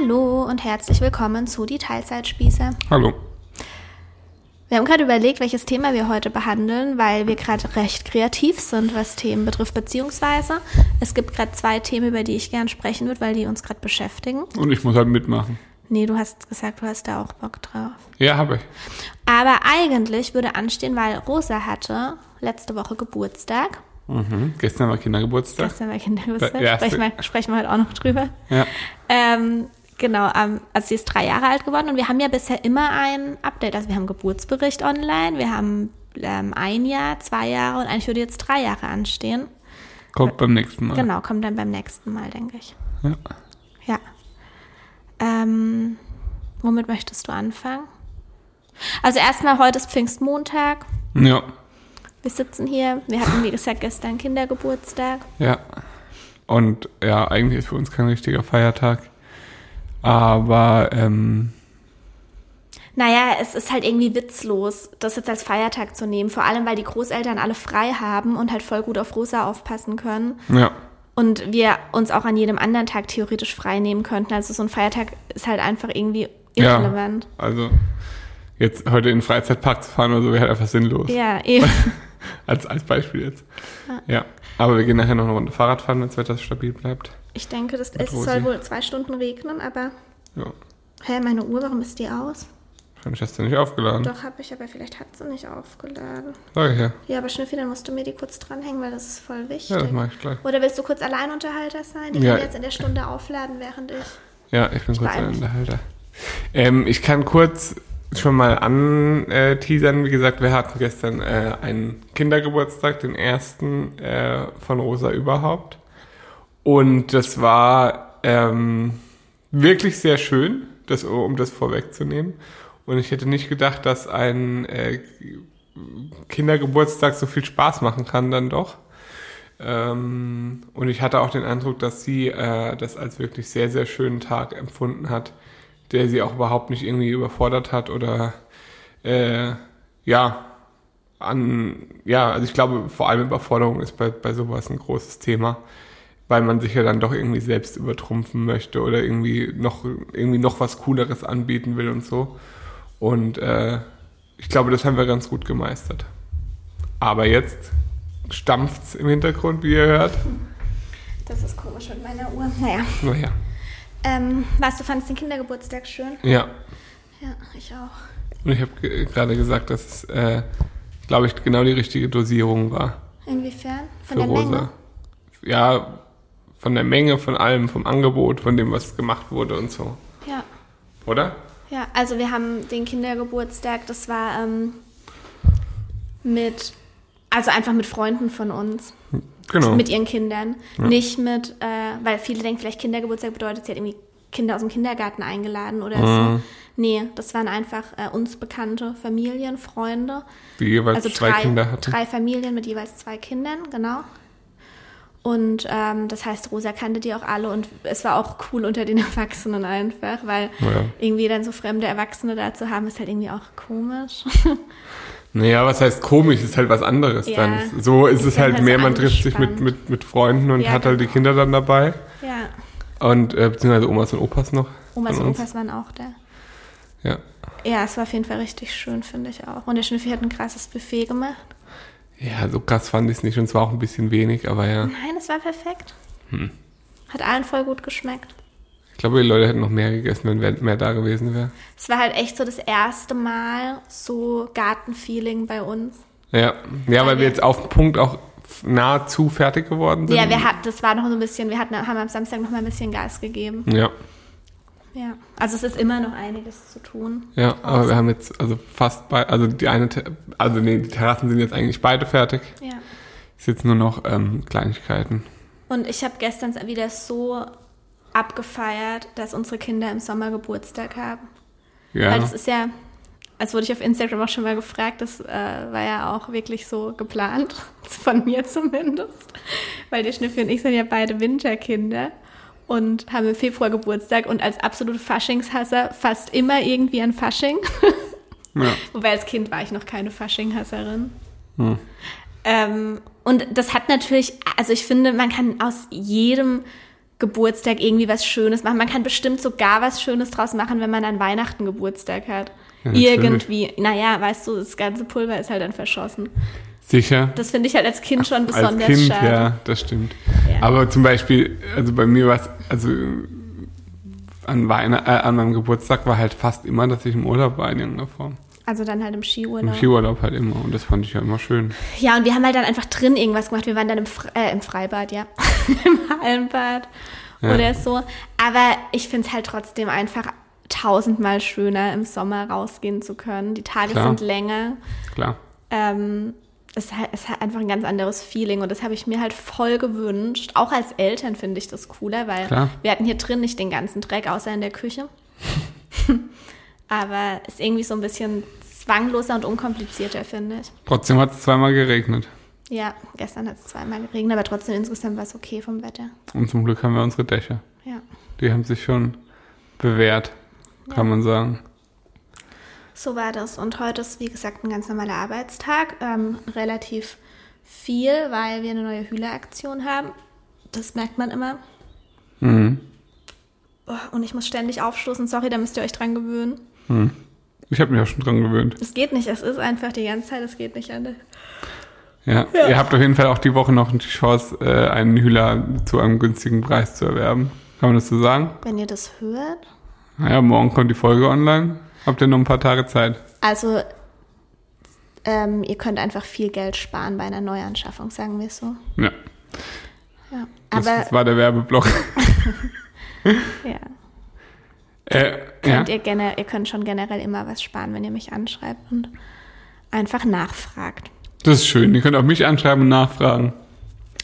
Hallo und herzlich willkommen zu die Teilzeitspieße. Hallo. Wir haben gerade überlegt, welches Thema wir heute behandeln, weil wir gerade recht kreativ sind, was Themen betrifft, beziehungsweise es gibt gerade zwei Themen, über die ich gern sprechen würde, weil die uns gerade beschäftigen. Und ich muss halt mitmachen. Nee, du hast gesagt, du hast da auch Bock drauf. Ja, habe ich. Aber eigentlich würde anstehen, weil Rosa hatte letzte Woche Geburtstag. Mhm. Gestern war Kindergeburtstag. Gestern war Kindergeburtstag. Sprechen, wir, sprechen wir heute auch noch drüber. Ja. Ähm, genau, ähm, also sie ist drei Jahre alt geworden und wir haben ja bisher immer ein Update. Also wir haben Geburtsbericht online, wir haben ähm, ein Jahr, zwei Jahre und eigentlich würde jetzt drei Jahre anstehen. Kommt beim nächsten Mal. Genau, kommt dann beim nächsten Mal, denke ich. Ja. Ja. Ähm, womit möchtest du anfangen? Also erstmal, heute ist Pfingstmontag. Ja. Wir sitzen hier. Wir hatten, wie gesagt, gestern Kindergeburtstag. Ja. Und ja, eigentlich ist für uns kein richtiger Feiertag. Aber ähm, Naja, es ist halt irgendwie witzlos, das jetzt als Feiertag zu nehmen. Vor allem, weil die Großeltern alle frei haben und halt voll gut auf Rosa aufpassen können. ja. Und wir uns auch an jedem anderen Tag theoretisch frei nehmen könnten. Also so ein Feiertag ist halt einfach irgendwie Ja. irrelevant. Also jetzt heute in den Freizeitpark zu fahren oder so wäre halt einfach sinnlos. Ja, eben. Als, als Beispiel jetzt. Ja. Aber wir gehen nachher noch eine Runde Fahrrad fahren, wenn das Wetter stabil bleibt. Ich denke, das, es Rosi. soll wohl zwei Stunden regnen, aber. Ja. Hä, meine Uhr, warum ist die aus? Wahrscheinlich hast du nicht aufgeladen. Doch, habe ich, aber vielleicht hat sie nicht aufgeladen. Sag ich ja. Ja, aber Schnüffi, dann musst du mir die kurz dranhängen, weil das ist voll wichtig. Ja, das mache ich gleich. Oder willst du kurz Alleinunterhalter sein? Die Ja. können jetzt in der Stunde aufladen, während ich. Ja, ich bin kurz beeil ein mich. Unterhalter. Ähm, ich kann kurz schon mal anteasern. Wie gesagt, wir hatten gestern äh, einen Kindergeburtstag, den ersten äh, von Rosa überhaupt. Und das war ähm, wirklich sehr schön, das, um das vorwegzunehmen. Und ich hätte nicht gedacht, dass ein äh, Kindergeburtstag so viel Spaß machen kann dann doch. Ähm, und ich hatte auch den Eindruck, dass sie äh, das als wirklich sehr, sehr schönen Tag empfunden hat, der sie auch überhaupt nicht irgendwie überfordert hat oder äh, ja, an, ja, also ich glaube, vor allem Überforderung ist bei, bei sowas ein großes Thema, weil man sich ja dann doch irgendwie selbst übertrumpfen möchte oder irgendwie noch, irgendwie noch was Cooleres anbieten will und so. Und äh, ich glaube, das haben wir ganz gut gemeistert. Aber jetzt stampft's im Hintergrund, wie ihr hört. Das ist komisch mit meiner Uhr. Naja. Naja. Ähm, was, du fandest den Kindergeburtstag schön? Ja. Ja, ich auch. Und ich habe ge- gerade gesagt, dass es, äh, glaube ich, genau die richtige Dosierung war Inwiefern? Von für der Rosa. Menge? Ja, von der Menge, von allem, vom Angebot, von dem, was gemacht wurde und so. Ja. Oder? Ja, also wir haben den Kindergeburtstag, das war ähm, mit, also einfach mit Freunden von uns, Genau. mit ihren Kindern. Nicht mit, äh, weil viele denken vielleicht Kindergeburtstag bedeutet, sie hat irgendwie Kinder aus dem Kindergarten eingeladen oder so. Nee, das waren einfach äh, uns bekannte Familien, Freunde. die jeweils Also zwei drei, Kinder hatten. drei Familien mit jeweils zwei Kindern, genau. Und ähm, das heißt, Rosa kannte die auch alle und es war auch cool unter den Erwachsenen einfach, weil Ja. irgendwie dann so fremde Erwachsene da zu haben, ist halt irgendwie auch komisch. Naja, was heißt komisch, ist halt was anderes Ja. dann. So ist, Ist es halt halt mehr, so man trifft sich mit, mit, mit Freunden und Ja, hat halt die genau. Kinder dann dabei. ja, Und äh, beziehungsweise Omas und Opas noch. Omas und. Opas waren auch da. Ja. Ja, es war auf jeden Fall richtig schön, finde ich auch. Und der Schnüffi hat ein krasses Buffet gemacht. Ja, so krass fand ich es nicht und es war auch ein bisschen wenig, aber ja. Nein, es war perfekt. Hm. Hat allen voll gut geschmeckt. Ich glaube, die Leute hätten noch mehr gegessen, wenn mehr da gewesen wäre. Es war halt echt so das erste Mal so Gartenfeeling bei uns. Ja, ja, weil wir- wir jetzt auf den Punkt auch nahezu fertig geworden sind. Ja, wir hatten, das war noch so ein bisschen, wir hatten, haben am Samstag noch mal ein bisschen Gas gegeben. Ja, Ja, also es ist immer noch einiges zu tun. ja, aber wir haben jetzt also fast bei, also die eine, also nee, die Terrassen sind jetzt eigentlich beide fertig. Ja. Ist jetzt nur noch ähm, Kleinigkeiten. Und ich habe gestern wieder so abgefeiert, dass unsere Kinder im Sommer Geburtstag haben. Ja, Weil das ist ja, als wurde ich auf Instagram auch schon mal gefragt, das äh, war ja auch wirklich so geplant, von mir zumindest. Weil der Schnüffi und ich sind ja beide Winterkinder und haben im Februar Geburtstag und als absolute Faschingshasser fast immer irgendwie an Fasching. ja. Wobei als Kind war ich noch keine Faschinghasserin. Hm. Ähm, und das hat natürlich, also ich finde, man kann aus jedem Geburtstag irgendwie was Schönes machen. Man kann bestimmt sogar was Schönes draus machen, wenn man an Weihnachten Geburtstag hat. Ja, irgendwie. Naja, weißt du, das ganze Pulver ist halt dann verschossen. Sicher. Das finde ich halt als Kind schon besonders als kind, schade. Ja, das stimmt. Ja. Aber zum Beispiel, also bei mir war es, also an, Weihn äh, an meinem Geburtstag war halt fast immer, dass ich im Urlaub war in irgendeiner Form. Also dann halt im Skiurlaub. Im Skiurlaub halt immer und das fand ich ja immer schön. Ja, und wir haben halt dann einfach drin irgendwas gemacht. Wir waren dann im, Fre äh, im Freibad, ja. Im Hallenbad Ja. oder so. Aber ich finde es halt trotzdem einfach tausendmal schöner, im Sommer rausgehen zu können. Die Tage Klar. sind länger. Klar. Ähm, es, hat, es hat einfach ein ganz anderes Feeling und das habe ich mir halt voll gewünscht. Auch als Eltern finde ich das cooler, weil Klar. wir hatten hier drin nicht den ganzen Dreck, außer in der Küche. Aber ist irgendwie so ein bisschen zwangloser und unkomplizierter, finde ich. Trotzdem hat es zweimal geregnet. Ja, gestern hat es zweimal geregnet, aber trotzdem insgesamt war es okay vom Wetter. Und zum Glück haben wir unsere Dächer. Ja. Die haben sich schon bewährt, kann Ja. man sagen. So war das. Und heute ist, wie gesagt, ein ganz normaler Arbeitstag. Ähm, relativ viel, weil wir eine neue Hühleraktion haben. Das merkt man immer. Mhm. Oh, und ich muss ständig aufstoßen. Sorry, da müsst ihr euch dran gewöhnen. Ich habe mich auch schon dran gewöhnt. Es geht nicht. Es ist einfach die ganze Zeit. Es geht nicht anders. Ja. Ihr habt auf jeden Fall auch die Woche noch die Chance, äh, einen Hühler zu einem günstigen Preis zu erwerben. Kann man das so sagen? Wenn ihr das hört. Naja, morgen kommt die Folge online. Habt ihr noch ein paar Tage Zeit? Also, ähm, ihr könnt einfach viel Geld sparen bei einer Neuanschaffung, sagen wir es so. Ja. Ja. Das, Aber, das war der Werbeblock. ja. äh, ja. Könnt ihr, gener ihr könnt schon generell immer was sparen, wenn ihr mich anschreibt und einfach nachfragt. Das ist schön. Ihr könnt auch mich anschreiben und nachfragen.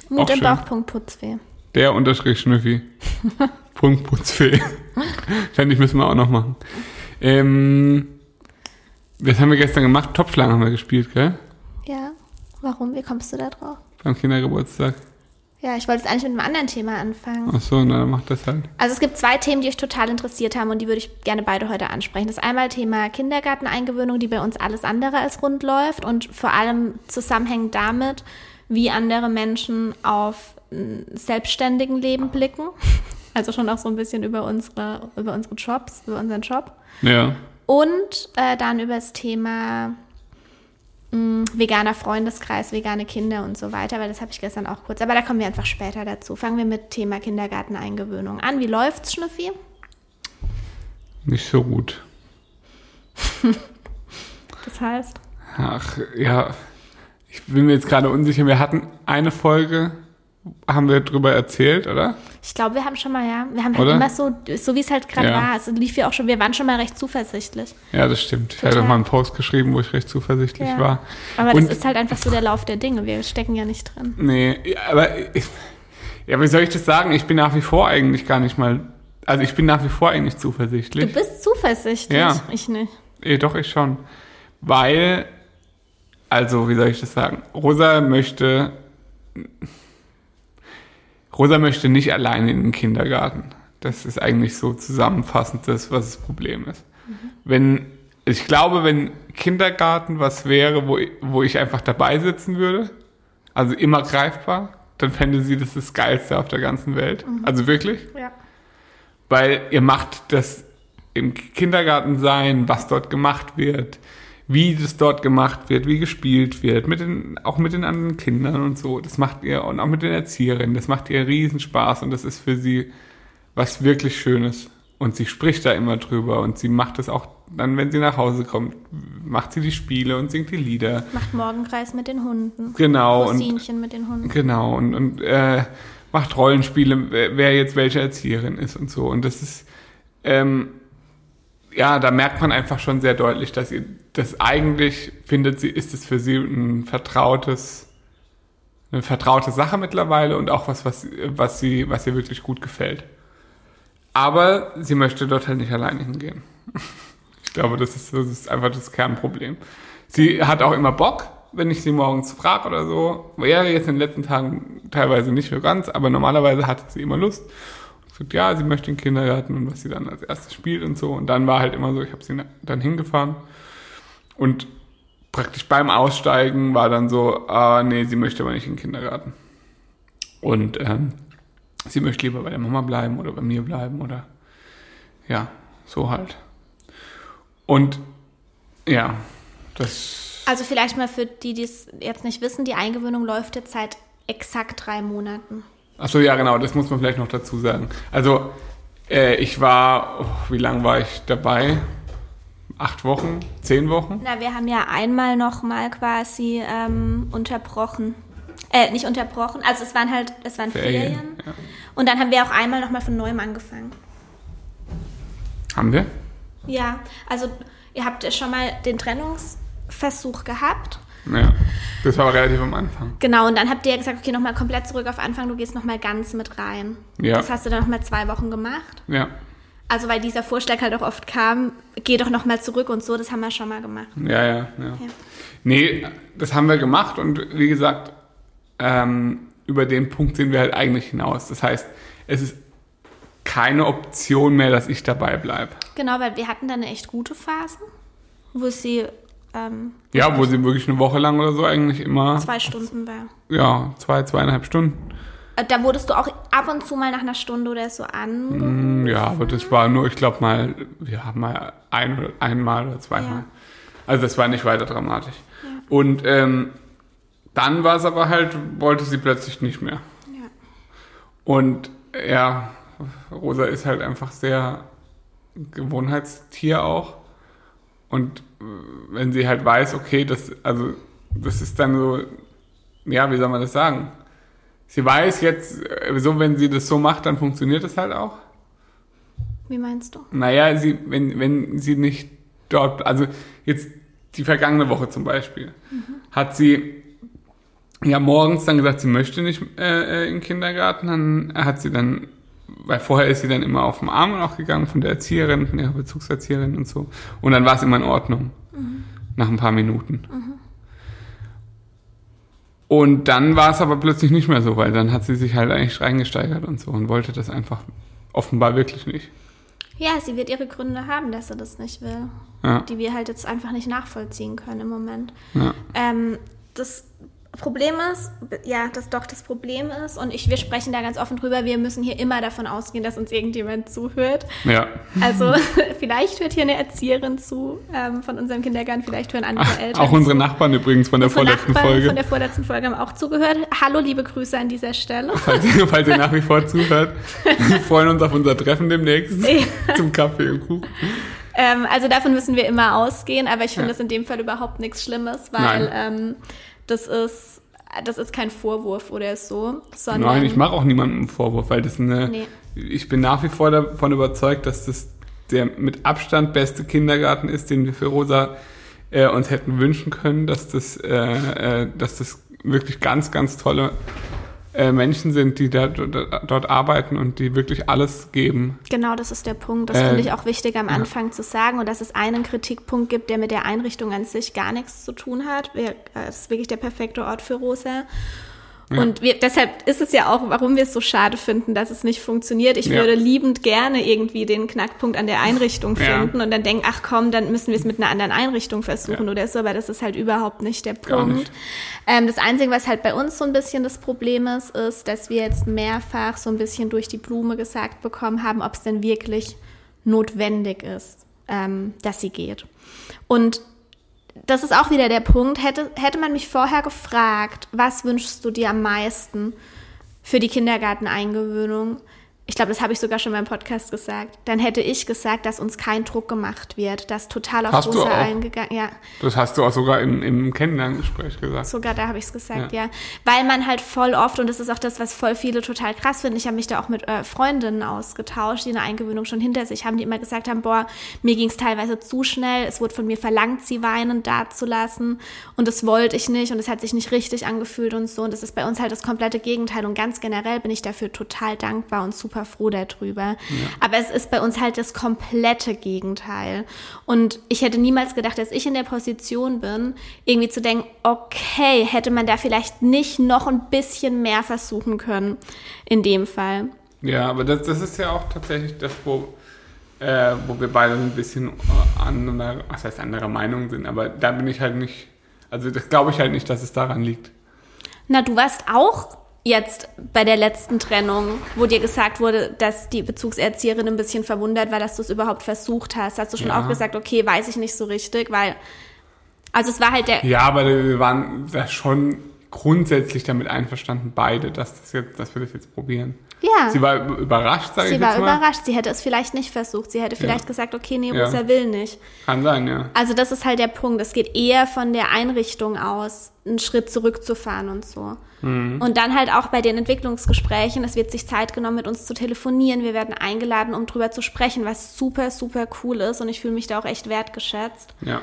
Mut im schön. Bauch, Punkt, Putzweh. Der unterstrich Schnüffi. Punkt Putzfee. Fände ich, müssen wir auch noch machen. Ähm, was haben wir gestern gemacht? Topfschlagen haben wir gespielt, gell? Ja, warum? Wie kommst du da drauf? Beim Kindergeburtstag. Ja, ich wollte jetzt eigentlich mit einem anderen Thema anfangen. Ach so, na, dann macht das halt. Also es gibt zwei Themen, die euch total interessiert haben und die würde ich gerne beide heute ansprechen. Das ist einmal Thema Kindergarteneingewöhnung, die bei uns alles andere als rund läuft und vor allem zusammenhängend damit, wie andere Menschen auf ein selbstständigen Leben blicken. Also schon auch so ein bisschen über unsere, über unsere Jobs, über unseren Job. Ja. Und äh, dann über das Thema mh, veganer Freundeskreis, vegane Kinder und so weiter, weil das habe ich gestern auch kurz. Aber da kommen wir einfach später dazu. Fangen wir mit Thema Kindergarteneingewöhnung an. Wie läuft's, Schnüffi? Nicht so gut. Das heißt? Ach, ja. Ich bin mir jetzt gerade unsicher. Wir hatten eine Folge, haben wir drüber erzählt, oder? Ich glaube, wir haben schon mal, ja, wir haben halt Oder? immer so, so wie es halt gerade Ja. war. Es lief ja auch schon, wir waren schon mal recht zuversichtlich. Ja, das stimmt. Ich hatte Total. auch mal einen Post geschrieben, wo ich recht zuversichtlich Ja. war. Aber Und- das ist halt einfach so der Lauf der Dinge. Wir stecken ja nicht drin. Nee, aber ich, ja, wie soll ich das sagen? Ich bin nach wie vor eigentlich gar nicht mal, also ich bin nach wie vor eigentlich Du zuversichtlich. bist zuversichtlich. Ja. Ich nicht. Eh, doch, ich schon. Weil, also, wie soll ich das sagen? Rosa möchte, Rosa möchte nicht alleine in den Kindergarten. Das ist eigentlich so zusammenfassend das, was das Problem ist. Wenn, ich glaube, wenn Kindergarten was wäre, wo, ich- wo ich einfach dabei sitzen würde, also immer greifbar, dann fände sie das das Geilste auf der ganzen Welt. Also wirklich Ja. weil ihr macht das im Kindergarten sein, was dort gemacht wird, wie das dort gemacht wird, wie gespielt wird, mit den, auch mit den anderen Kindern und so. Das macht ihr und auch mit den Erzieherinnen. Das macht ihr riesen Spaß und das ist für sie was wirklich Schönes. Und sie spricht da immer drüber und sie macht es auch dann, wenn sie nach Hause kommt, macht sie die Spiele und singt die Lieder. Macht Morgenkreis mit den Hunden. Genau. Und, Rosinchen mit den Hunden. Genau, und, und äh, macht Rollenspiele, wer, wer jetzt welche Erzieherin ist und so. Und das ist, ähm, ja, da merkt man einfach schon sehr deutlich, dass ihr das eigentlich findet sie, ist es für sie ein vertrautes, eine vertraute Sache mittlerweile und auch was, was, was sie, was ihr wirklich gut gefällt. Aber sie möchte dort halt nicht alleine hingehen. Ich glaube, das ist, das ist einfach das Kernproblem. Sie hat auch immer Bock, wenn ich sie morgens frage oder so. Ja, jetzt in den letzten Tagen teilweise nicht so ganz, aber normalerweise hatte sie immer Lust. Sagt, ja, sie möchte in den Kindergarten und was sie dann als erstes spielt und so. Und dann war halt immer so, ich habe sie dann hingefahren. Und praktisch beim Aussteigen war dann so, ah, nee, sie möchte aber nicht in den Kindergarten. Und ähm, sie möchte lieber bei der Mama bleiben oder bei mir bleiben oder ja, so halt. Und ja, das. Also vielleicht mal für die, die es jetzt nicht wissen, die Eingewöhnung läuft jetzt seit exakt drei Monaten. Achso, ja, genau, das muss man vielleicht noch dazu sagen. Also, äh, ich war, oh, wie lange war ich dabei? Acht Wochen? Zehn Wochen? Na, wir haben ja einmal noch mal quasi ähm, unterbrochen. Äh, nicht unterbrochen, also es waren halt, es waren Ferien. Ferien. Ja. Und dann haben wir auch einmal noch mal von neuem angefangen. Haben wir? Ja, also ihr habt ja schon mal den Trennungsversuch gehabt. Ja, das war relativ am Anfang. Genau, und dann habt ihr ja gesagt, okay, nochmal komplett zurück auf Anfang, du gehst nochmal ganz mit rein. Ja. Das hast du dann nochmal zwei Wochen gemacht. Ja. Also weil dieser Vorschlag halt auch oft kam, geh doch nochmal zurück und so, das haben wir schon mal gemacht. Ja, ja, ja. ja. Nee, das haben wir gemacht und wie gesagt, ähm, über den Punkt sind wir halt eigentlich hinaus. Das heißt, es ist keine Option mehr, dass ich dabei bleibe. Genau, weil wir hatten da eine echt gute Phase, wo sie ähm, ja, wo sie wirklich eine Woche lang oder so eigentlich immer. Zwei Stunden war. Ja, zwei, zweieinhalb Stunden. Äh, da wurdest du auch ab und zu mal nach einer Stunde oder so an. Mm, ja, aber das war nur, ich glaube mal, wir haben mal ein einmal oder zweimal. Ja. Also das war nicht weiter dramatisch. Ja. Und ähm, dann war es aber halt, wollte sie plötzlich nicht mehr. Ja. Und ja, Rosa ist halt einfach sehr Gewohnheitstier auch. Und wenn sie halt weiß, okay, das, also, das ist dann so, ja, wie soll man das sagen? Sie weiß jetzt, so, wenn sie das so macht, dann funktioniert das halt auch. Wie meinst du? Naja, sie, wenn, wenn sie nicht dort, also jetzt die vergangene Woche zum Beispiel, mhm. hat sie ja morgens dann gesagt, sie möchte nicht äh, äh in den Kindergarten, dann hat sie dann weil vorher ist sie dann immer auf dem Arm auch gegangen von der Erzieherin, von ihrer Bezugserzieherin und so. Und dann war es immer in Ordnung. Mhm. Nach ein paar Minuten. Mhm. Und dann war es aber plötzlich nicht mehr so, weil dann hat sie sich halt eigentlich reingesteigert und so und wollte das einfach offenbar wirklich nicht. Ja, sie wird ihre Gründe haben, dass sie das nicht will. Ja. Die wir halt jetzt einfach nicht nachvollziehen können im Moment. Ja. Ähm, das Problem ist, ja, das doch das Problem ist, und ich, wir sprechen da ganz offen drüber, wir müssen hier immer davon ausgehen, dass uns irgendjemand zuhört. Ja. Also vielleicht hört hier eine Erzieherin zu ähm, von unserem Kindergarten, vielleicht hören andere Ach, Eltern. Auch unsere Nachbarn übrigens von der unsere vorletzten Nachbarn Folge. Von der vorletzten Folge haben auch zugehört. Hallo, liebe Grüße an dieser Stelle. Falls ihr, falls ihr nach wie vor zuhört, wir freuen uns auf unser Treffen demnächst ja. zum Kaffee und Kuchen. Ähm, also davon müssen wir immer ausgehen, aber ich finde ja. das in dem Fall überhaupt nichts Schlimmes, weil ähm, das ist, das ist kein Vorwurf oder so, sondern. Nein, ich mache auch niemandem einen Vorwurf, weil das eine. Nee. Ich bin nach wie vor davon überzeugt, dass das der mit Abstand beste Kindergarten ist, den wir für Rosa äh, uns hätten wünschen können, dass das, äh, äh, dass das wirklich ganz, ganz tolle äh, Menschen sind, die da, dort arbeiten und die wirklich alles geben. Genau, das ist der Punkt. Das äh, finde ich auch wichtig am Anfang ja. zu sagen und dass es einen Kritikpunkt gibt, der mit der Einrichtung an sich gar nichts zu tun hat. Es ist wirklich der perfekte Ort für Rosa. Und wir, deshalb ist es ja auch, warum wir es so schade finden, dass es nicht funktioniert. Ich ja. würde liebend gerne irgendwie den Knackpunkt an der Einrichtung finden ja. und dann denken, ach komm, dann müssen wir es mit einer anderen Einrichtung versuchen oder so, aber das ist halt überhaupt nicht der Punkt. Nicht. Ähm, das Einzige, was halt bei uns so ein bisschen das Problem ist, ist, dass wir jetzt mehrfach so ein bisschen durch die Blume gesagt bekommen haben, ob es denn wirklich notwendig ist, ähm, dass sie geht. Und das ist auch wieder der Punkt. Hätte, hätte man mich vorher gefragt, was wünschst du dir am meisten für die Kindergarteneingewöhnung, ich glaube, das habe ich sogar schon beim Podcast gesagt, dann hätte ich gesagt, dass uns kein Druck gemacht wird, dass total auf Rosa eingegangen. Ja. Das hast du auch sogar im, im Kennenlerngespräch gesagt. Sogar da habe ich es gesagt, ja. ja. Weil man halt voll oft, und das ist auch das, was voll viele total krass finden, ich habe mich da auch mit äh, Freundinnen ausgetauscht, die eine Eingewöhnung schon hinter sich haben, die immer gesagt haben, boah, mir ging es teilweise zu schnell, es wurde von mir verlangt, sie weinend dazulassen und das wollte ich nicht und es hat sich nicht richtig angefühlt und so. Und das ist bei uns halt das komplette Gegenteil und ganz generell bin ich dafür total dankbar und super super froh darüber. Ja. Aber es ist bei uns halt das komplette Gegenteil. Und ich hätte niemals gedacht, dass ich in der Position bin, irgendwie zu denken, okay, hätte man da vielleicht nicht noch ein bisschen mehr versuchen können in dem Fall. Ja, aber das, das ist ja auch tatsächlich das, wo, äh, wo wir beide ein bisschen anderer, was heißt anderer Meinung sind. Aber da bin ich halt nicht, also das glaube ich halt nicht, dass es daran liegt. Na, du warst auch jetzt bei der letzten Trennung, wo dir gesagt wurde, dass die Bezugserzieherin ein bisschen verwundert war, dass du es überhaupt versucht hast, hast du schon Ja. auch gesagt, okay, weiß ich nicht so richtig, weil, also es war halt der, Ja, aber wir waren da schon grundsätzlich damit einverstanden, beide, dass, das jetzt, dass wir das jetzt probieren. Ja, Sie war überrascht, sage ich sie war mal. überrascht, sie hätte es vielleicht nicht versucht, sie hätte vielleicht gesagt, okay, nee, Ja. Rosa will nicht. Kann sein, ja. Also das ist halt der Punkt. Es geht eher von der Einrichtung aus, einen Schritt zurückzufahren und so. Und dann halt auch bei den Entwicklungsgesprächen, es wird sich Zeit genommen, mit uns zu telefonieren. Wir werden eingeladen, um drüber zu sprechen, was super, super cool ist. Und ich fühle mich da auch echt wertgeschätzt. Ja.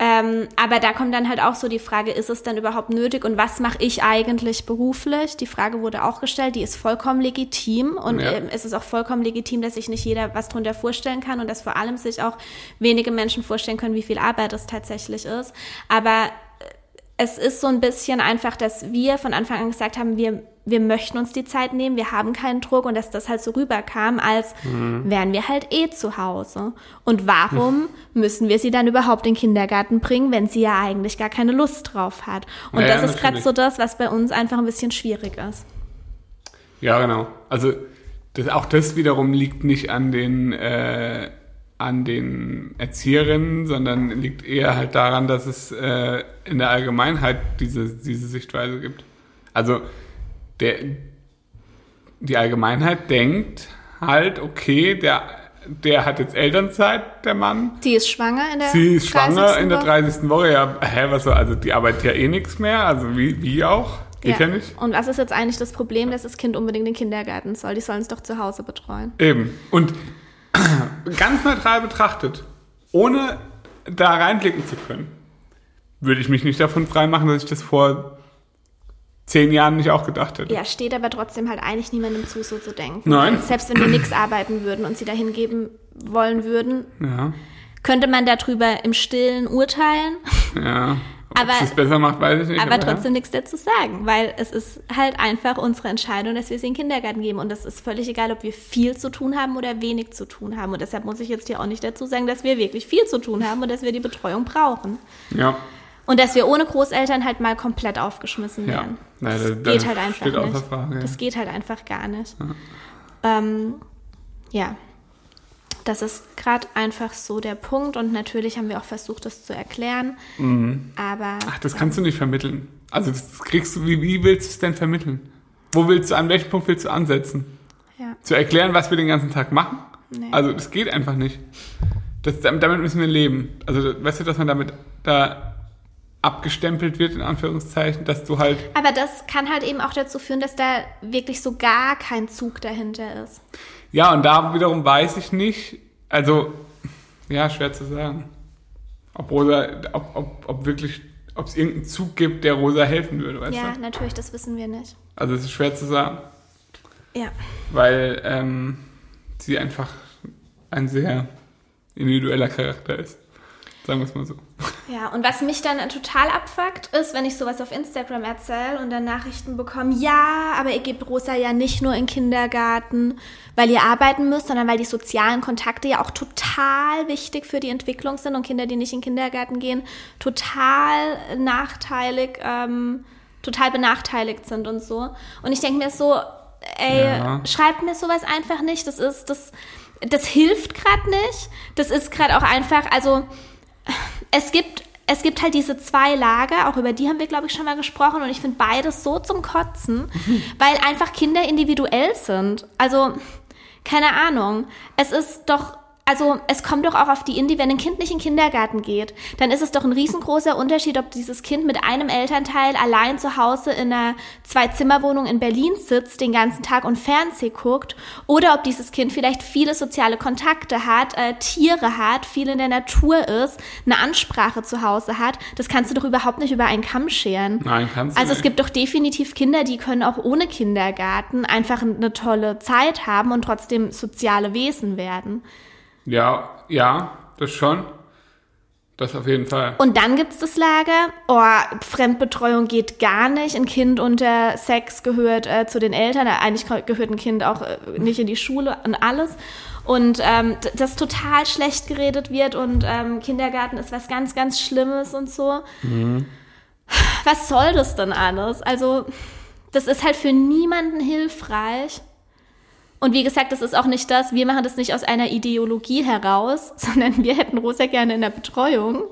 Ähm, aber da kommt dann halt auch so die Frage, ist es denn überhaupt nötig und was mache ich eigentlich beruflich? Die Frage wurde auch gestellt, die ist vollkommen legitim und Ja. ähm, es ist auch vollkommen legitim, dass sich nicht jeder was drunter vorstellen kann und dass vor allem sich auch wenige Menschen vorstellen können, wie viel Arbeit es tatsächlich ist. Aber äh, es ist so ein bisschen einfach, dass wir von Anfang an gesagt haben, wir, wir möchten uns die Zeit nehmen, wir haben keinen Druck und dass das halt so rüberkam, als wären wir halt eh zu Hause. Und warum müssen wir sie dann überhaupt in den Kindergarten bringen, wenn sie ja eigentlich gar keine Lust drauf hat? Und Naja, das ist gerade so das, was bei uns einfach ein bisschen schwierig ist. Ja, genau. Also das, auch das wiederum liegt nicht an den äh, an den Erzieherinnen, sondern liegt eher halt daran, dass es äh, in der Allgemeinheit diese, diese Sichtweise gibt. Also der, die Allgemeinheit denkt halt, okay, der, der hat jetzt Elternzeit, der Mann. Die ist schwanger in der Sie ist schwanger 30. in der Woche. 30. Woche. Ja, hä, was so, also die arbeitet ja eh nichts mehr, also wie, wie auch. Geht ja. nicht. Und was ist jetzt eigentlich das Problem, dass das Kind unbedingt in den Kindergarten soll? Die sollen es doch zu Hause betreuen. Eben. Und ganz neutral betrachtet, ohne da reinblicken zu können, würde ich mich nicht davon freimachen, dass ich das vor zehn Jahren nicht auch gedacht hätte. Ja, steht aber trotzdem halt eigentlich niemandem zu, so zu denken. Nein. Selbst wenn wir nichts arbeiten würden und sie dahin geben wollen würden, Ja, könnte man darüber im Stillen urteilen, ja. Ob Aber- es es besser macht, weiß ich nicht. aber ja. trotzdem nichts dazu sagen, weil es ist halt einfach unsere Entscheidung, dass wir sie in den Kindergarten geben. Und das ist völlig egal, ob wir viel zu tun haben oder wenig zu tun haben. Und deshalb muss ich jetzt hier auch nicht dazu sagen, dass wir wirklich viel zu tun haben und dass wir die Betreuung brauchen. Ja, Und dass wir ohne Großeltern halt mal komplett aufgeschmissen ja. werden. Nein, das da- da geht halt einfach nicht. Frage, ja. Das geht halt einfach gar nicht. Ähm, ja. Das ist gerade einfach so der Punkt und natürlich haben wir auch versucht, das zu erklären. Aber Mhm. Ach, das kannst du nicht vermitteln. Also das kriegst du, wie, wie willst du es denn vermitteln? Wo willst du, an welchem Punkt willst du ansetzen? ja, Zu erklären, was wir den ganzen Tag machen? Nee. Also das geht einfach nicht. Das, damit damit müssen wir leben. Also weißt du, dass man damit da abgestempelt wird, in Anführungszeichen, dass du halt, aber das kann halt eben auch dazu führen, dass da wirklich so gar kein Zug dahinter ist. ja, und da wiederum weiß ich nicht, also, ja, schwer zu sagen. Ob Rosa, ob, ob, ob wirklich, ob es irgendeinen Zug gibt, der Rosa helfen würde, weißt Ja, du? natürlich, das wissen wir nicht. Also es ist schwer zu sagen. Ja. weil ähm, sie einfach ein sehr individueller Charakter ist. Sagen wir es mal so. Ja, und was mich dann total abfuckt, ist, wenn ich sowas auf Instagram erzähle und dann Nachrichten bekomme, ja, aber ihr gebt Rosa ja nicht nur in den Kindergarten, weil ihr arbeiten müsst, sondern weil die sozialen Kontakte ja auch total wichtig für die Entwicklung sind und Kinder, die nicht in den Kindergarten gehen, total nachteilig, ähm, total benachteiligt sind und so. Und ich denke mir so, ey, Ja. schreibt mir sowas einfach nicht. Das ist, das, das hilft gerade nicht. Das ist gerade auch einfach, also es gibt, es gibt halt diese zwei Lager, auch über die haben wir, glaube ich, schon mal gesprochen. Und ich finde beides so zum Kotzen, weil einfach Kinder individuell sind. Also, keine Ahnung. Es ist doch. Also es kommt doch auch auf die Indie, wenn ein Kind nicht in den Kindergarten geht, dann ist es doch ein riesengroßer Unterschied, ob dieses Kind mit einem Elternteil allein zu Hause in einer Zwei-Zimmer-Wohnung in Berlin sitzt, den ganzen Tag und Fernseh guckt, oder ob dieses Kind vielleicht viele soziale Kontakte hat, äh, Tiere hat, viel in der Natur ist, eine Ansprache zu Hause hat. Das kannst du doch überhaupt nicht über einen Kamm scheren. Nein, kannst du Also es gibt doch definitiv Kinder, die können auch ohne Kindergarten einfach eine tolle Zeit haben und trotzdem soziale Wesen werden. Ja, ja, das schon. Das auf jeden Fall. Und dann gibt's das Lager, oh, Fremdbetreuung geht gar nicht, ein Kind unter Sex gehört äh, zu den Eltern, Äh, eigentlich gehört ein Kind auch äh, nicht in die Schule und alles. Und ähm, das total schlecht geredet wird und ähm, Kindergarten ist was ganz, ganz Schlimmes und so. Was soll das denn alles? Also Das ist halt für niemanden hilfreich. Und wie gesagt, das ist auch nicht das, wir machen das nicht aus einer Ideologie heraus, sondern wir hätten Rosa gerne in der Betreuung,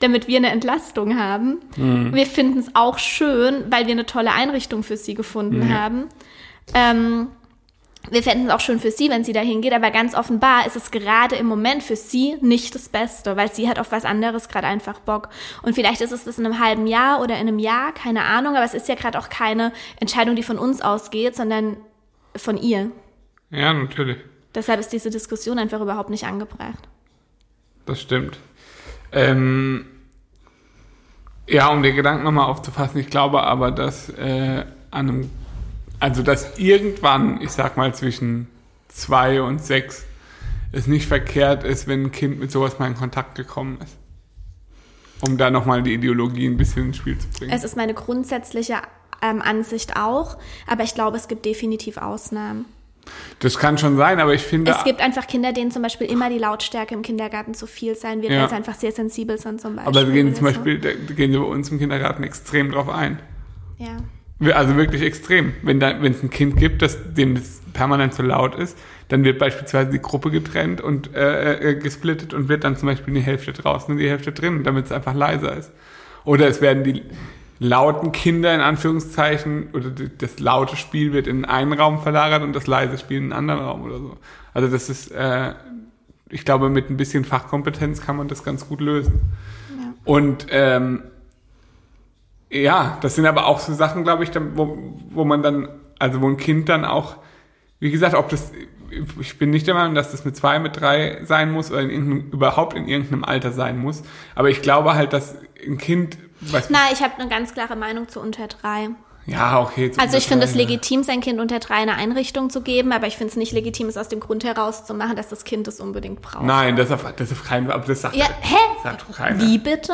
damit wir eine Entlastung haben. Mhm. Wir finden es auch schön, weil wir eine tolle Einrichtung für sie gefunden mhm. haben. Ähm, wir fänden es auch schön für sie, wenn sie dahin geht, aber ganz offenbar ist es gerade im Moment für sie nicht das Beste, weil sie hat auf was anderes gerade einfach Bock. Und vielleicht ist es das in einem halben Jahr oder in einem Jahr, keine Ahnung, aber es ist ja gerade auch keine Entscheidung, die von uns ausgeht, sondern von ihr. Ja, natürlich. Deshalb ist diese Diskussion einfach überhaupt nicht angebracht. Das stimmt. Ähm, ja, um den Gedanken nochmal aufzufassen, ich glaube aber, dass äh, an einem also, dass irgendwann, ich sag mal zwischen zwei und sechs, es nicht verkehrt ist, wenn ein Kind mit sowas mal in Kontakt gekommen ist. Um da nochmal die Ideologie ein bisschen ins Spiel zu bringen. Es ist meine grundsätzliche ähm, Ansicht auch, aber ich glaube, es gibt definitiv Ausnahmen. Das kann schon sein, aber ich finde. Es gibt einfach Kinder, denen zum Beispiel immer die Lautstärke im Kindergarten zu viel sein wird, ja. weil sie einfach sehr sensibel sind zum Beispiel. Aber da gehen zum Beispiel, so. da gehen sie bei uns im Kindergarten extrem drauf ein. Ja. Also wirklich extrem. Wenn es ein Kind gibt, das, dem das permanent zu laut ist, dann wird beispielsweise die Gruppe getrennt und äh, äh, gesplittet und wird dann zum Beispiel die Hälfte draußen und die Hälfte drin, damit es einfach leiser ist. Oder es werden die lauten Kinder in Anführungszeichen oder das laute Spiel wird in einen Raum verlagert und das leise Spiel in einen anderen Raum oder so. Also das ist, äh, ich glaube, mit ein bisschen Fachkompetenz kann man das ganz gut lösen. Ja. Und ähm, ja, das sind aber auch so Sachen, glaube ich, wo, wo man dann, also wo ein Kind dann auch, wie gesagt, ob das, ich bin nicht der Meinung, dass das mit zwei, mit drei sein muss oder in überhaupt in irgendeinem Alter sein muss. Aber ich glaube halt, dass ein Kind. Weiß Nein, ich habe eine ganz klare Meinung zu unter drei. Ja, okay. Also ich finde es legitim, sein Kind unter drei in eine Einrichtung zu geben, aber ich finde es nicht legitim, es aus dem Grund heraus zu machen, dass das Kind es unbedingt braucht. Nein, das auf, das auf keinen Fall. Das sagt, ja, hä? Sagt keiner. Wie bitte?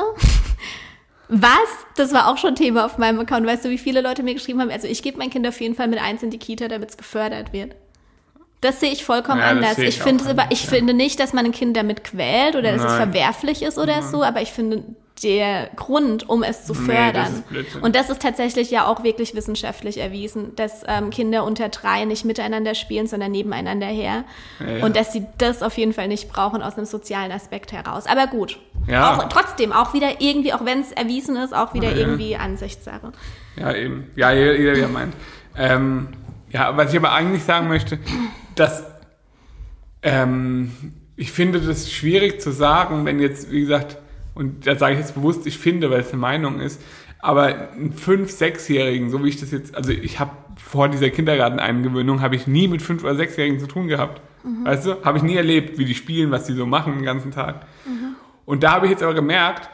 Was? Das war auch schon Thema auf meinem Account. Weißt du, wie viele Leute mir geschrieben haben? Also ich gebe mein Kind auf jeden Fall mit eins in die Kita, damit es gefördert wird. Das sehe ich vollkommen ja, anders. Ich, ich finde aber, ich ja. finde nicht, dass man ein Kind damit quält oder dass Nein. es verwerflich ist oder Nein. so, aber ich finde der Grund, um es zu fördern. Nee, das und das ist tatsächlich ja auch wirklich wissenschaftlich erwiesen, dass ähm, Kinder unter drei nicht miteinander spielen, sondern nebeneinander her. Ja, ja. Und dass sie das auf jeden Fall nicht brauchen aus einem sozialen Aspekt heraus. Aber gut. Ja. Auch, trotzdem, auch wieder irgendwie, auch wenn es erwiesen ist, auch wieder irgendwie Ansichtssache. Ja, eben. Ja, jeder, jeder wie er meint. Ähm, ja, was ich aber eigentlich sagen möchte, dass ähm, ich finde das schwierig zu sagen, wenn jetzt, wie gesagt, und da sage ich jetzt bewusst, ich finde, weil es eine Meinung ist, aber einen fünf, sechsjährigen, so wie ich das jetzt, also ich habe vor dieser Kindergarteneingewöhnung habe ich nie mit fünf oder sechsjährigen zu tun gehabt, mhm. weißt du, habe ich nie erlebt, wie die spielen, was die so machen den ganzen Tag. Mhm. Und da habe ich jetzt aber gemerkt,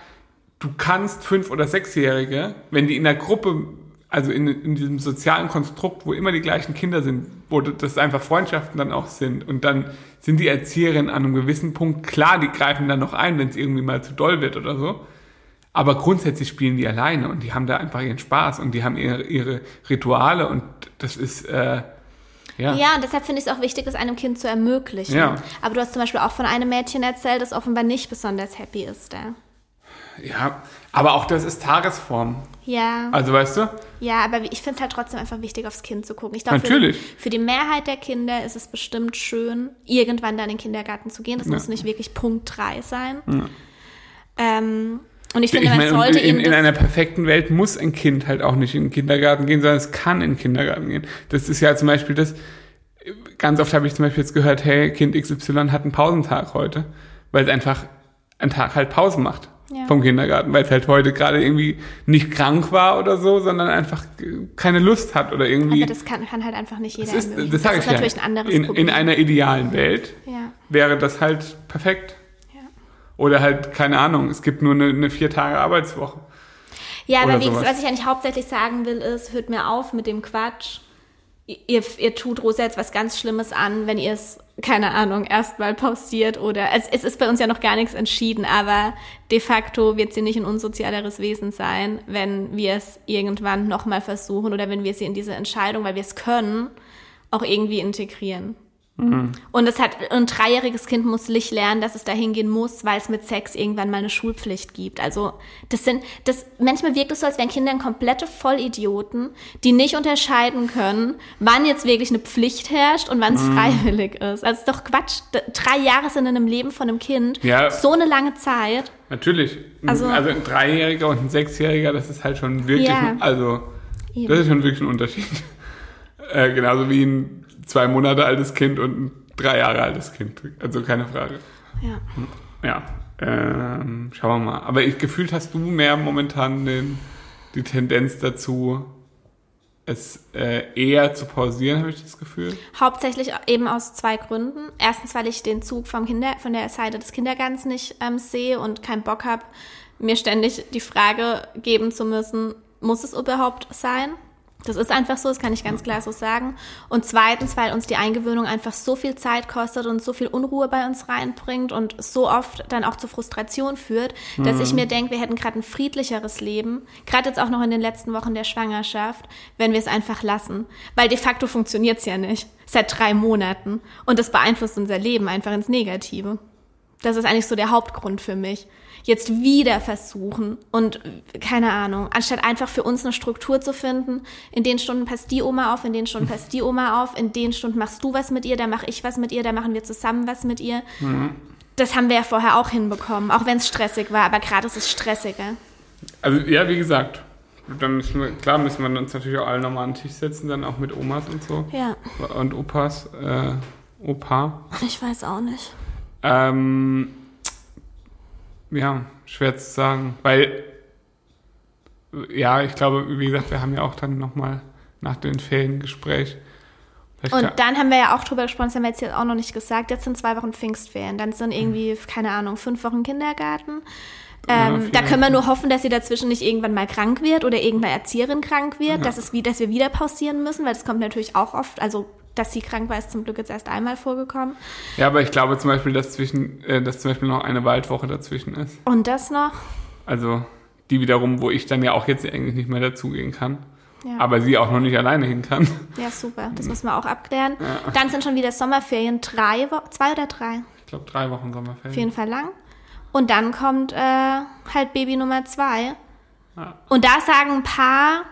du kannst fünf oder sechsjährige, wenn die in der Gruppe also in, in diesem sozialen Konstrukt, wo immer die gleichen Kinder sind, wo das einfach Freundschaften dann auch sind und dann sind die Erzieherinnen an einem gewissen Punkt, klar, die greifen dann noch ein, wenn es irgendwie mal zu doll wird oder so, aber grundsätzlich spielen die alleine und die haben da einfach ihren Spaß und die haben ihre, ihre Rituale und das ist... Äh, ja. ja, und deshalb finde ich es auch wichtig, es einem Kind zu ermöglichen. Ja. Aber du hast zum Beispiel auch von einem Mädchen erzählt, das offenbar nicht besonders happy ist. Ja? Ja, aber auch das ist Tagesform. Ja. Also weißt du? Ja, aber ich finde es halt trotzdem einfach wichtig, aufs Kind zu gucken. Ich glaube, Natürlich. Für, für, die Mehrheit der Kinder ist es bestimmt schön, irgendwann dann in den Kindergarten zu gehen. Das ja. muss nicht wirklich Punkt 3 sein. Ja. Ähm, und ich finde, ich man sollte in, in, in einer perfekten Welt muss ein Kind halt auch nicht in den Kindergarten gehen, sondern es kann in den Kindergarten gehen. Das ist ja zum Beispiel das, ganz oft habe ich zum Beispiel jetzt gehört, hey, Kind XY hat einen Pausentag heute, weil es einfach einen Tag halt Pausen macht ja. vom Kindergarten, weil es halt heute gerade irgendwie nicht krank war oder so, sondern einfach keine Lust hat oder irgendwie. Aber das kann, kann halt einfach nicht jeder. Das ist, das, das ist ja. natürlich ein anderes in, Problem. In einer idealen Welt ja. wäre das halt perfekt. Ja. Oder halt, keine Ahnung, es gibt nur eine, eine vier Tage Arbeitswoche. Ja, aber wie, was ich eigentlich hauptsächlich sagen will, ist, hört mir auf mit dem Quatsch. Ihr, ihr tut Rosa jetzt was ganz Schlimmes an, wenn ihr es keine Ahnung, erstmal pausiert oder es, es ist bei uns ja noch gar nichts entschieden, aber de facto wird sie nicht ein unsozialeres Wesen sein, wenn wir es irgendwann nochmal versuchen oder wenn wir sie in diese Entscheidung, weil wir es können, auch irgendwie integrieren. Und es hat ein dreijähriges Kind muss nicht lernen, dass es dahin gehen muss, weil es mit Sex irgendwann mal eine Schulpflicht gibt. Also das sind, das manchmal wirkt es so, als wären Kinder komplette Vollidioten, die nicht unterscheiden können, wann jetzt wirklich eine Pflicht herrscht und wann es freiwillig ist. Also es ist doch Quatsch. Drei Jahre sind in einem Leben von einem Kind Ja. so eine lange Zeit. Natürlich. Also- Also, ein Dreijähriger und ein Sechsjähriger, das ist halt schon wirklich, Ja. ein, also Eben. das ist schon wirklich ein Unterschied. äh, genauso wie ein zwei Monate altes Kind und ein drei Jahre altes Kind. Also keine Frage. Ja. Ja, ähm, schauen wir mal. Aber ich gefühlt hast du mehr momentan den, die Tendenz dazu, es äh, eher zu pausieren, habe ich das Gefühl. Hauptsächlich eben aus zwei Gründen. Erstens, weil ich den Zug vom Kinder, von der Seite des Kindergartens nicht ähm, sehe und keinen Bock habe, mir ständig die Frage geben zu müssen, muss es überhaupt sein? Das ist einfach so, das kann ich ganz klar so sagen. Und zweitens, weil uns die Eingewöhnung einfach so viel Zeit kostet und so viel Unruhe bei uns reinbringt und so oft dann auch zu Frustration führt, dass ich mir denke, wir hätten gerade ein friedlicheres Leben, gerade jetzt auch noch in den letzten Wochen der Schwangerschaft, wenn wir es einfach lassen. Weil de facto funktioniert es ja nicht. Seit drei Monaten. Und das beeinflusst unser Leben einfach ins Negative. Das ist eigentlich so der Hauptgrund für mich. Jetzt wieder versuchen und keine Ahnung, anstatt einfach für uns eine Struktur zu finden, in den Stunden passt die Oma auf, in den Stunden passt die Oma auf, in den Stunden machst du was mit ihr, da mache ich was mit ihr, da machen wir zusammen was mit ihr. Das haben wir ja vorher auch hinbekommen, auch wenn es stressig war, aber gerade ist es stressiger. Also ja, wie gesagt, dann müssen wir, klar müssen wir uns natürlich auch alle nochmal an den Tisch setzen, dann auch mit Omas und so. Ja, Und Opas, äh, Opa. ich weiß auch nicht. Ähm, ja, schwer zu sagen, weil, ja, ich glaube, wie gesagt, wir haben ja auch dann nochmal nach den Ferien Gespräch. Und dann haben wir ja auch drüber gesprochen, das haben wir jetzt auch noch nicht gesagt, jetzt sind zwei Wochen Pfingstferien, dann sind irgendwie, keine Ahnung, fünf Wochen Kindergarten. Ja, Ähm, vier da können wir nur hoffen, dass sie dazwischen nicht irgendwann mal krank wird oder irgendeine Erzieherin krank wird, dass, es wie, dass wir wieder pausieren müssen, weil das kommt natürlich auch oft, also dass sie krank war, ist zum Glück jetzt erst einmal vorgekommen. ja, aber ich glaube zum Beispiel, dass, zwischen, äh, dass zum Beispiel noch eine Waldwoche dazwischen ist. Und das noch? Also die wiederum, wo ich dann ja auch jetzt eigentlich nicht mehr dazugehen kann. Ja. Aber sie auch noch nicht alleine hin kann. Ja, super. Das müssen wir auch abklären. Dann sind schon wieder Sommerferien, drei Wochen, zwei oder drei? Ich glaube, drei Wochen Auf Sommerferien. jeden Fall lang. Und dann kommt äh, halt Baby Nummer zwei. Ja. Und da sagen ein paar,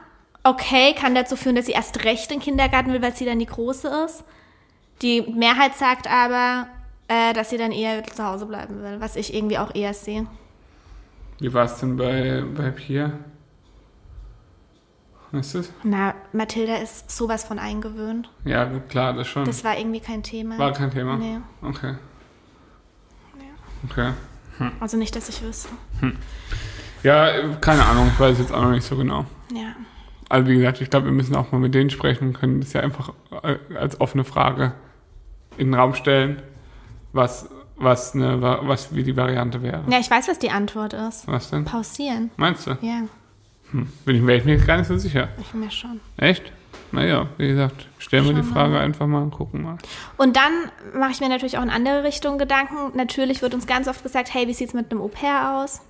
okay, kann dazu führen, dass sie erst recht in den Kindergarten will, weil sie dann die Große ist. Die Mehrheit sagt aber, äh, dass sie dann eher zu Hause bleiben will, was ich irgendwie auch eher sehe. Wie war es denn bei, bei Pia? Weißt du es? Na, Mathilda ist sowas von eingewöhnt. Ja, gut, klar, das schon. Das war irgendwie kein Thema. War kein Thema? Nee. Okay. Okay. Also nicht, dass ich wüsste. Ja, äh, keine Ahnung, ich weiß jetzt auch noch nicht so genau. Ja. Also wie gesagt, ich glaube, wir müssen auch mal mit denen sprechen und können das ja einfach äh, als offene Frage in den Raum stellen, was, was, eine, was wie die Variante wäre. Ja, ich weiß, was die Antwort ist. Was denn? Pausieren. Meinst du? Ja, Bin ich, ich mir jetzt gar nicht so sicher. ich mir schon. Echt? Naja, wie gesagt, stellen wir die Frage mal. einfach mal und gucken mal. Und dann mache ich mir natürlich auch in andere Richtungen Gedanken. Natürlich wird uns ganz oft gesagt, hey, wie sieht's mit einem Au-pair aus?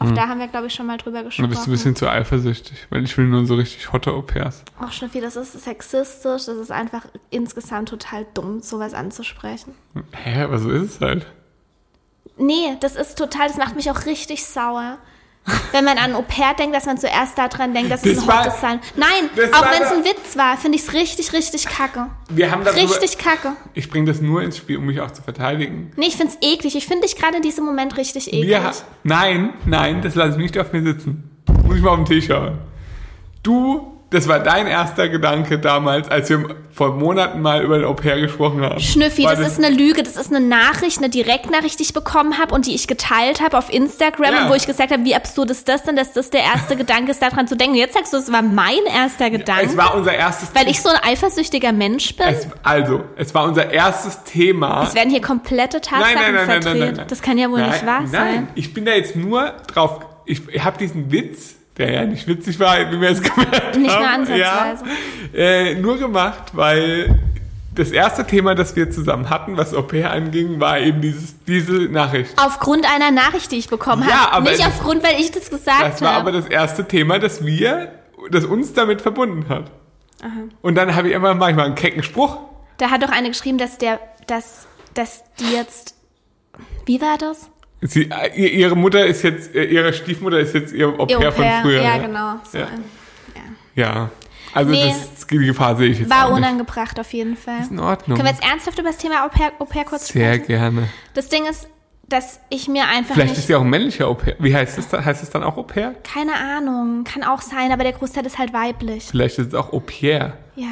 Auch da haben wir, glaube ich, schon mal drüber Da gesprochen. bist du ein bisschen zu eifersüchtig, weil ich will nur so richtig hotte Au-pairs. Auch Schnüffi, das ist sexistisch, das ist einfach insgesamt total dumm, sowas anzusprechen. Hä, aber so ist es halt. Nee, das ist total, das macht mich auch richtig sauer. Wenn man an Au-pair denkt, dass man zuerst daran denkt, dass es Das ein war- hottes sein. Nein, das auch wenn es ein Witz war, finde ich es richtig, richtig kacke. Wir haben darüber, Richtig kacke. Ich bringe das nur ins Spiel, um mich auch zu verteidigen. Nee, ich finde es eklig. Ich finde dich gerade in diesem Moment richtig eklig. Wir nein, nein, das lasse ich nicht auf mir sitzen. Muss ich mal auf den Tisch hauen. Du, das war dein erster Gedanke damals, als wir vor Monaten mal über den Au-pair gesprochen haben. Schnüffi, War das, ist eine Lüge, das ist eine Nachricht, eine Direktnachricht, die ich bekommen habe und die ich geteilt habe auf Instagram, Ja. wo ich gesagt habe, wie absurd ist das denn, dass das der erste Gedanke ist, daran zu denken. Jetzt sagst du, es war mein erster Gedanke, Es war unser erstes weil ich so ein eifersüchtiger Mensch bin. es, Also, es war unser erstes Thema. Es werden hier komplette Tatsachen nein, nein, nein, nein, verdreht. nein, nein. Das kann ja wohl nein, nicht wahr Nein, sein. ich bin da jetzt nur drauf. Ich, ich habe diesen Witz, der ja nicht witzig war, wie wir es gemerkt Nicht haben. nur ansatzweise. Ja, äh, nur gemacht, weil das erste Thema, das wir zusammen hatten, was Au pair anging, war eben dieses, diese Nachricht. Aufgrund einer Nachricht, die ich bekommen Ja, habe. aber Nicht das- aufgrund, weil ich das gesagt Das war aber habe. das erste Thema, das wir, das uns damit verbunden hat. Und dann habe ich immer manchmal einen kecken Spruch Da hat doch eine geschrieben, dass der, dass, dass die jetzt, wie war das? Sie, äh, ihr- ihre Mutter ist jetzt, äh, ihre Stiefmutter ist jetzt ihr Au pair, von früher. Ja, ne? genau. So Ja. ein- Ja. Also Nee. das, die Gefahr sehe ich jetzt War unangebracht auf jeden Fall. Ist in Ordnung. Können wir jetzt ernsthaft über das Thema Au pair, Au pair kurz Sehr sprechen? gerne. Das Ding ist, dass ich mir einfach Vielleicht ist sie auch ein männlicher Au pair. Wie heißt es dann? Heißt es dann auch Au pair? Keine Ahnung, kann auch sein, aber der Großteil ist halt weiblich. Vielleicht ist es auch Au pair. Ja,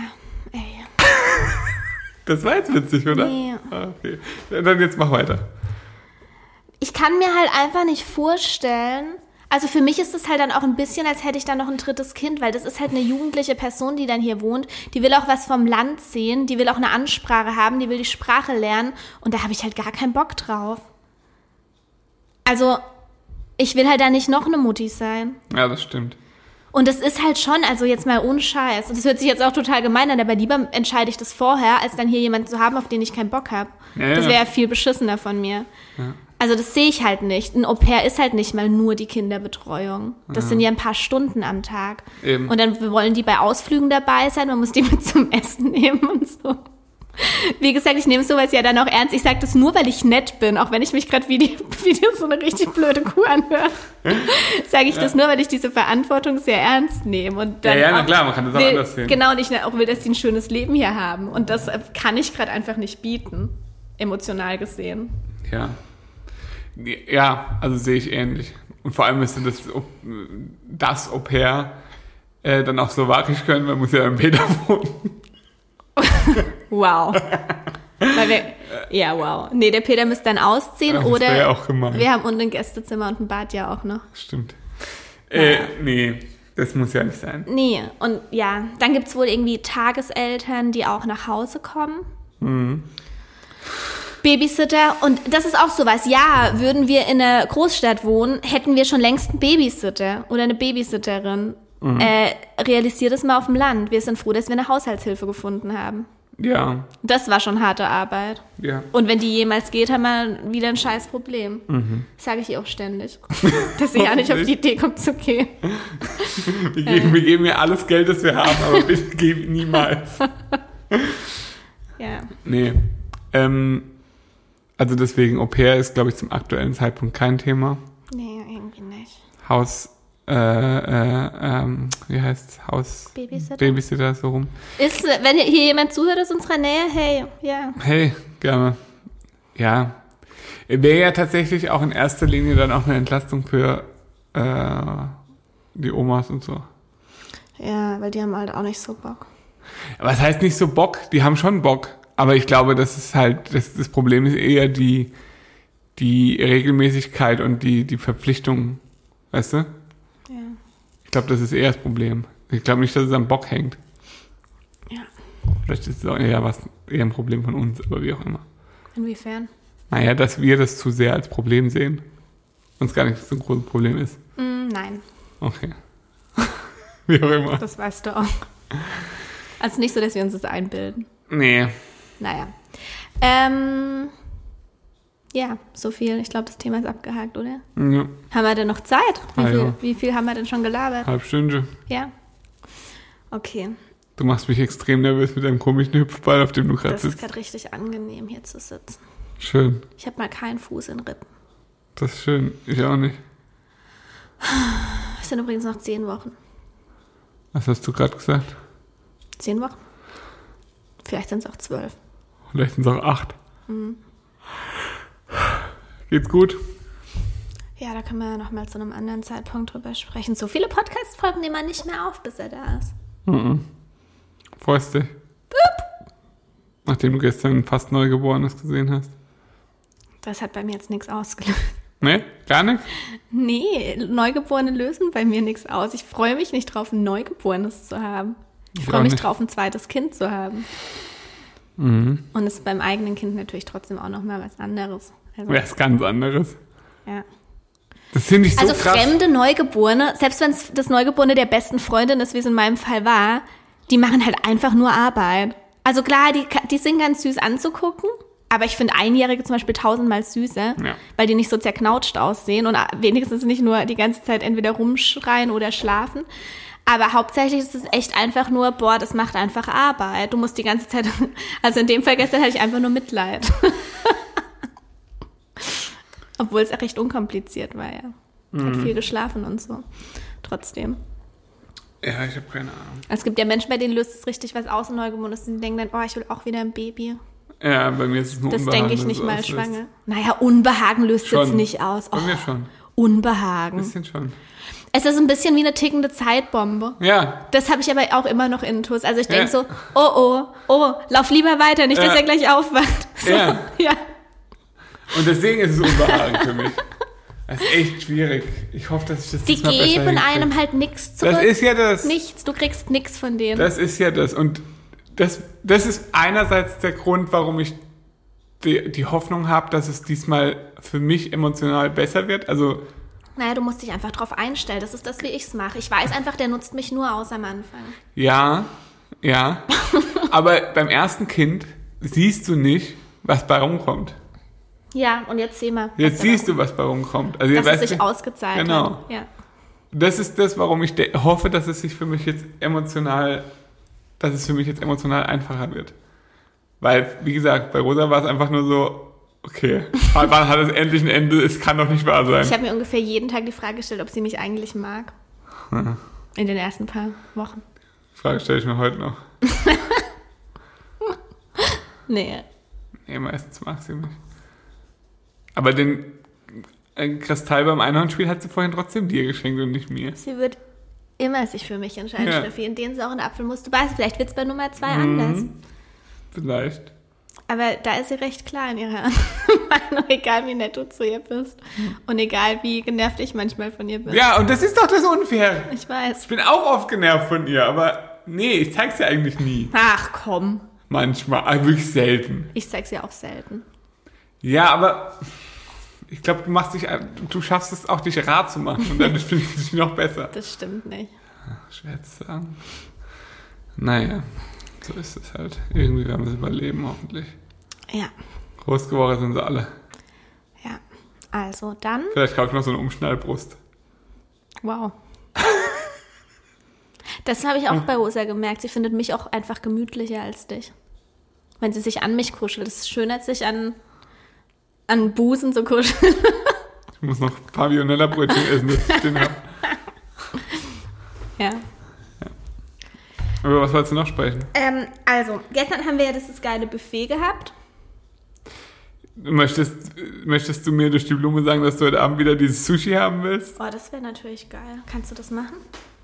ey. Das war jetzt witzig, oder? Nee. Ah, okay. Ja, Dann jetzt mach weiter. Ich kann mir halt einfach nicht vorstellen. Also für mich ist es halt dann auch ein bisschen, als hätte ich dann noch ein drittes Kind, weil das ist halt eine jugendliche Person, die dann hier wohnt. Die will auch was vom Land sehen, die will auch eine Ansprache haben, die will die Sprache lernen und da habe ich halt gar keinen Bock drauf. Also ich will halt da nicht noch eine Mutti sein. Ja, das stimmt. Und das ist halt schon, also jetzt mal ohne Scheiß. Und das hört sich jetzt auch total gemein an, aber lieber entscheide ich das vorher, als dann hier jemanden zu haben, auf den ich keinen Bock habe. Ja, das ja. wäre ja viel beschissener von mir. Also das sehe ich halt nicht. Ein Au pair ist halt nicht mal nur die Kinderbetreuung. Das sind ja ein paar Stunden am Tag. Eben. Und dann wollen die bei Ausflügen dabei sein, man muss die mit zum Essen nehmen und so. Wie gesagt, ich nehme sowas ja dann auch ernst. Ich sage das nur, weil ich nett bin, auch wenn ich mich gerade wie, die, wie die so eine richtig blöde Kuh anhöre. Sage ich das nur, weil ich diese Verantwortung sehr ernst nehme. Und dann Ja, ja, klar, man kann das auch will, anders sehen. Genau, und ich auch will, dass die ein schönes Leben hier haben. Und das äh, kann ich gerade einfach nicht bieten, emotional gesehen. Ja. Ja, also sehe ich ähnlich. Und vor allem müsste das, das Au pair äh, dann auch slowakisch können, man muss ja im Peter wohnen. Wow. Weil wir, ja, wow. Nee, der Peter müsste dann ausziehen Ja, das oder ja auch gemein. wir haben unten ein Gästezimmer und ein Bad ja auch noch. Stimmt. Äh, nee, das muss ja nicht sein. Nee, und ja, dann gibt's wohl irgendwie Tageseltern, die auch nach Hause kommen. Mhm. Babysitter und das ist auch sowas. Ja, würden wir in einer Großstadt wohnen, hätten wir schon längst einen Babysitter oder eine Babysitterin. Mhm. Äh, realisiert es mal auf dem Land. Wir sind froh, dass wir eine Haushaltshilfe gefunden haben. Ja, Das war schon harte Arbeit. ja. Und wenn die jemals geht, haben wir wieder ein scheiß Problem. Mhm. Sage ich ihr auch ständig. Dass sie ja nicht auf die Idee kommt zu gehen. Wir geben, wir geben ihr alles Geld, das wir haben, aber bitte geben niemals. Ja. Nee. Ähm, also deswegen, Au pair ist, glaube ich, zum aktuellen Zeitpunkt kein Thema. Nee, irgendwie nicht. Haus, äh, äh, ähm, wie heißt Haus? Babysitter? Babysitter, so rum. Ist, wenn hier jemand zuhört aus unserer Nähe, hey, ja. Hey, gerne. Ja. Wäre ja tatsächlich auch in erster Linie dann auch eine Entlastung für äh, die Omas und so. Ja, weil die haben halt auch nicht so Bock. Was heißt nicht so Bock? Die haben schon Bock. Aber ich glaube, das ist halt, das, das Problem ist eher die, die Regelmäßigkeit und die, die Verpflichtung. Weißt du? Ja. Ich glaube, das ist eher das Problem. Ich glaube nicht, dass es am Bock hängt. Ja. Vielleicht ist es auch eher was, eher ein Problem von uns, aber wie auch immer. Inwiefern? Naja, dass wir das zu sehr als Problem sehen. Und es gar nicht so ein großes Problem ist. Mm, nein, Okay. wie auch immer. das weißt du auch. Also nicht so, dass wir uns das einbilden. Nee. Naja. Ähm, ja, so viel. Ich glaube, das Thema ist abgehakt, oder? Ja, Haben wir denn noch Zeit? Wie, Ah, viel, ja. wie viel haben wir denn schon gelabert? halb Stunde. Ja. Okay. Du machst mich extrem nervös mit deinem komischen Hüpfball, auf dem du gerade Das ist sitzt. gerade richtig angenehm, hier zu sitzen. Schön. Ich habe mal keinen Fuß in Rippen. Das ist schön. Ich auch nicht. Es sind übrigens noch zehn Wochen. Was hast du gerade gesagt? Zehn Wochen? Vielleicht sind es auch zwölf. Vielleicht sind es auch acht. Mhm. Geht's gut? Ja, da können wir ja noch mal zu einem anderen Zeitpunkt drüber sprechen. So viele Podcast-Folgen nehmen wir nicht mehr auf, bis er da ist. Mhm. Freust dich? Nachdem du gestern fast Neugeborenes gesehen hast. Das hat bei mir jetzt nichts ausgelöst. Ne? Gar nicht? Nee, Neugeborene lösen bei mir nichts aus. Ich freue mich nicht drauf, ein Neugeborenes zu haben. Ich Ich freue mich nicht. drauf, ein zweites Kind zu haben. Mhm. Und es ist beim eigenen Kind natürlich trotzdem auch noch mal was anderes. Also, es ganz anderes. ja. Das finde ich so also krass. fremde Neugeborene, selbst wenn es das Neugeborene der besten Freundin ist, wie es in meinem Fall war, die machen halt einfach nur Arbeit. Also klar, die, die sind ganz süß anzugucken, aber ich finde Einjährige zum Beispiel tausendmal süßer, Ja. weil die nicht so zerknautscht aussehen und wenigstens nicht nur die ganze Zeit entweder rumschreien oder schlafen. Aber hauptsächlich ist es echt einfach nur, boah, das macht einfach Arbeit. Du musst die ganze Zeit, also in dem Fall gestern hatte ich einfach nur Mitleid. Obwohl es recht unkompliziert war, ja. Hat viel geschlafen und so. Trotzdem. Ja, ich habe keine Ahnung. Es gibt ja Menschen, bei denen löst es richtig was aus in Neugeborenen. und die denken dann, oh, ich will auch wieder ein Baby. Ja, bei mir ist es nur Das denke ich nicht es mal schwanger. Naja, Unbehagen löst Schon. jetzt nicht aus. Bei Oh, mir schon. Unbehagen. Ein bisschen schon. Es ist ein bisschen wie eine tickende Zeitbombe. Ja, Das habe ich aber auch immer noch intus. Also ich denke Ja. so, oh oh, oh, lauf lieber weiter, nicht, dass Ja. er gleich aufwacht. So, Ja. ja. und deswegen ist es Unbehagen für mich. Das ist echt schwierig. Ich hoffe, dass ich das Die geben einem halt nichts zurück. Das ist ja das. nichts. Du kriegst nichts von denen. Das ist ja das. Und das, das ist einerseits der Grund, warum ich die, die Hoffnung habe, dass es diesmal für mich emotional besser wird. Also, naja, du musst dich einfach drauf einstellen. Das ist das, wie ich es mache. Ich weiß einfach, der nutzt mich nur aus am Anfang. ja, ja. Aber beim ersten Kind siehst du nicht, was bei rumkommt. Ja, und jetzt seh mal. Jetzt siehst du, was bei rumkommt. Also, dass es sich ausgezahlt Genau. hat. Ja. das ist das, warum ich hoffe, dass es sich für mich jetzt emotional, dass es für mich jetzt emotional einfacher wird. Weil, wie gesagt, bei Rosa war es einfach nur so, okay, wann hat es endlich ein Ende? Es kann doch nicht wahr Ich sein. habe mir ungefähr jeden Tag die Frage gestellt, ob sie mich eigentlich mag. In den ersten paar Wochen. Die Frage stelle ich mir heute noch. Nee. Nee, meistens mag sie mich. Aber den äh, Kristall beim Einhornspiel hat sie vorhin trotzdem dir geschenkt und nicht mir. Sie wird immer sich für mich entscheiden, Ja. Steffi. In den sauren Apfel musst du beißen. Vielleicht wird es bei Nummer zwei Mhm. anders. Vielleicht. Aber da ist sie recht klar in ihrer Meinung, egal wie nett du zu ihr bist. Und egal wie genervt ich manchmal von ihr bin. Ja, und das ist doch das Unfair. Ich weiß. Ich bin auch oft genervt von ihr, aber nee, ich zeig's ihr eigentlich nie. Ach komm. Manchmal, aber wirklich selten. Ich zeig's ihr auch selten. Ja, aber ich glaube, du machst dich, du schaffst es auch, dich rar zu machen und dadurch finde ich dich noch besser. Das stimmt nicht. Schwer zu sagen. Naja, so ist es halt. Irgendwie werden wir es überleben, hoffentlich. Ja. Groß geworden sind sie alle. Ja. Also dann. Vielleicht kaufe ich noch so eine Umschnallbrust. Wow. Das habe ich auch bei Rosa gemerkt. Sie findet mich auch einfach gemütlicher als dich. Wenn sie sich an mich kuschelt. Es ist schöner, als sich an, an Busen zu kuscheln. Ich muss noch Pavionella-Brötchen essen, das ich stehen habe. Ja. Aber was wolltest du noch sprechen? Ähm, also, gestern haben wir ja dieses geile Buffet gehabt. Möchtest, möchtest du mir durch die Blume sagen, dass du heute Abend wieder dieses Sushi haben willst? Oh, das wäre natürlich geil. Kannst du das machen?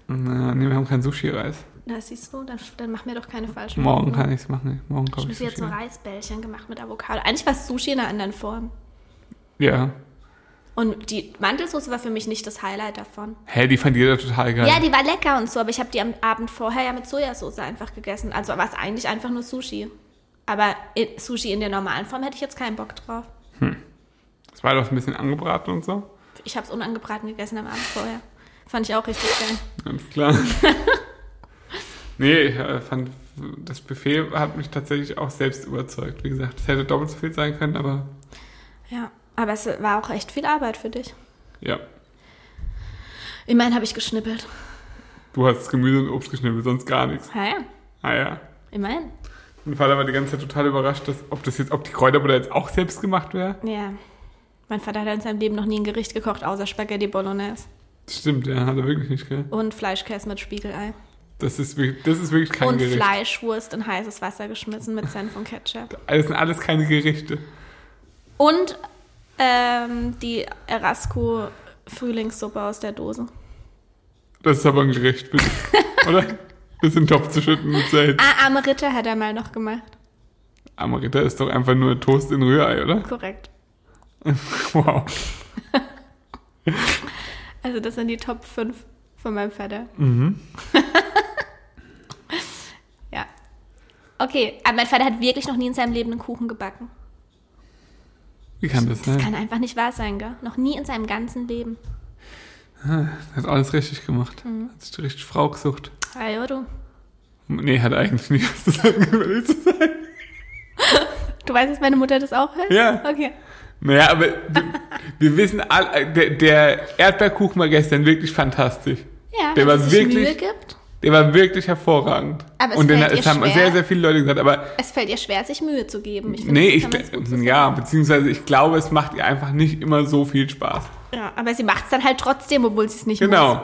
Na, nee, wir haben keinen Sushi-Reis. Na, siehst du, dann, dann mach mir doch keine falschen Morgen Hoffnungen. kann ich es machen. Morgen Ich kaufe habe ich jetzt Sushi. so Reisbällchen gemacht mit Avocado. Eigentlich war es Sushi in einer anderen Form. Ja. Und die Mandelsoße war für mich nicht das Highlight davon. Hä, die fand jeder total geil. Ja, die war lecker und so, aber ich habe die am Abend vorher ja mit Sojasauce einfach gegessen. Also war es eigentlich einfach nur Sushi. Aber in, Sushi in der normalen Form hätte ich jetzt keinen Bock drauf. Das war doch ein bisschen angebraten und so. Ich habe es unangebraten gegessen am Abend vorher. Fand ich auch richtig geil. Ganz klar. nee, ich äh, fand, das Buffet hat mich tatsächlich auch selbst überzeugt. Wie gesagt, es hätte doppelt so viel sein können, aber Ja, aber es war auch echt viel Arbeit für dich. ja. Immerhin habe ich geschnippelt. Du hast Gemüse und Obst geschnippelt, sonst gar nichts. Ja, ja, Ah ja. immerhin. Mein Vater war die ganze Zeit total überrascht, dass, ob das jetzt, ob die Kräuterbutter jetzt auch selbst gemacht wäre. Ja. Mein Vater hat in seinem Leben noch nie ein Gericht gekocht, außer Spaghetti Bolognese. Das stimmt, ja, hat er wirklich nicht, gell? Und Fleischkäse mit Spiegelei. Das ist wirklich, das ist wirklich kein und Gericht. Fleischwurst in heißes Wasser geschmissen mit Senf und Ketchup. Das sind alles keine Gerichte. Und ähm, die Erasco Frühlingssuppe aus der Dose. Das ist aber ein Gericht, bitte. Oder? Das in den Topf zu schütten mit Salz. Ah, Amarita hat er mal noch gemacht. Amarita ist doch einfach nur Toast in Rührei, oder? Korrekt. Wow. Also das sind die Top 5 von meinem Vater. Mhm. ja. Okay, aber mein Vater hat wirklich noch nie in seinem Leben einen Kuchen gebacken. Wie kann das Das sein? kann einfach nicht wahr sein, gell? Noch nie in seinem ganzen Leben. Hat alles richtig gemacht. Mhm. Hat sich richtig Frau gesucht. Ah, ja, du. Nee, hat eigentlich nicht was zu sagen, um zu sein. Du weißt, dass meine Mutter das auch hört? Ja. Okay. Naja, aber wir, wir wissen, all, der, der Erdbeerkuchen war gestern wirklich fantastisch. Ja, Der war es wirklich- Mühe gibt. Der war wirklich hervorragend. Aber es Und den, fällt ihr es haben schwer. sehr, sehr viele Leute gesagt, aber Es fällt ihr schwer, sich Mühe zu geben. Ich finde, nee, ich, ja, beziehungsweise ich glaube, es macht ihr einfach nicht immer so viel Spaß. Ja, aber sie macht es dann halt trotzdem, obwohl sie es nicht Genau. muss.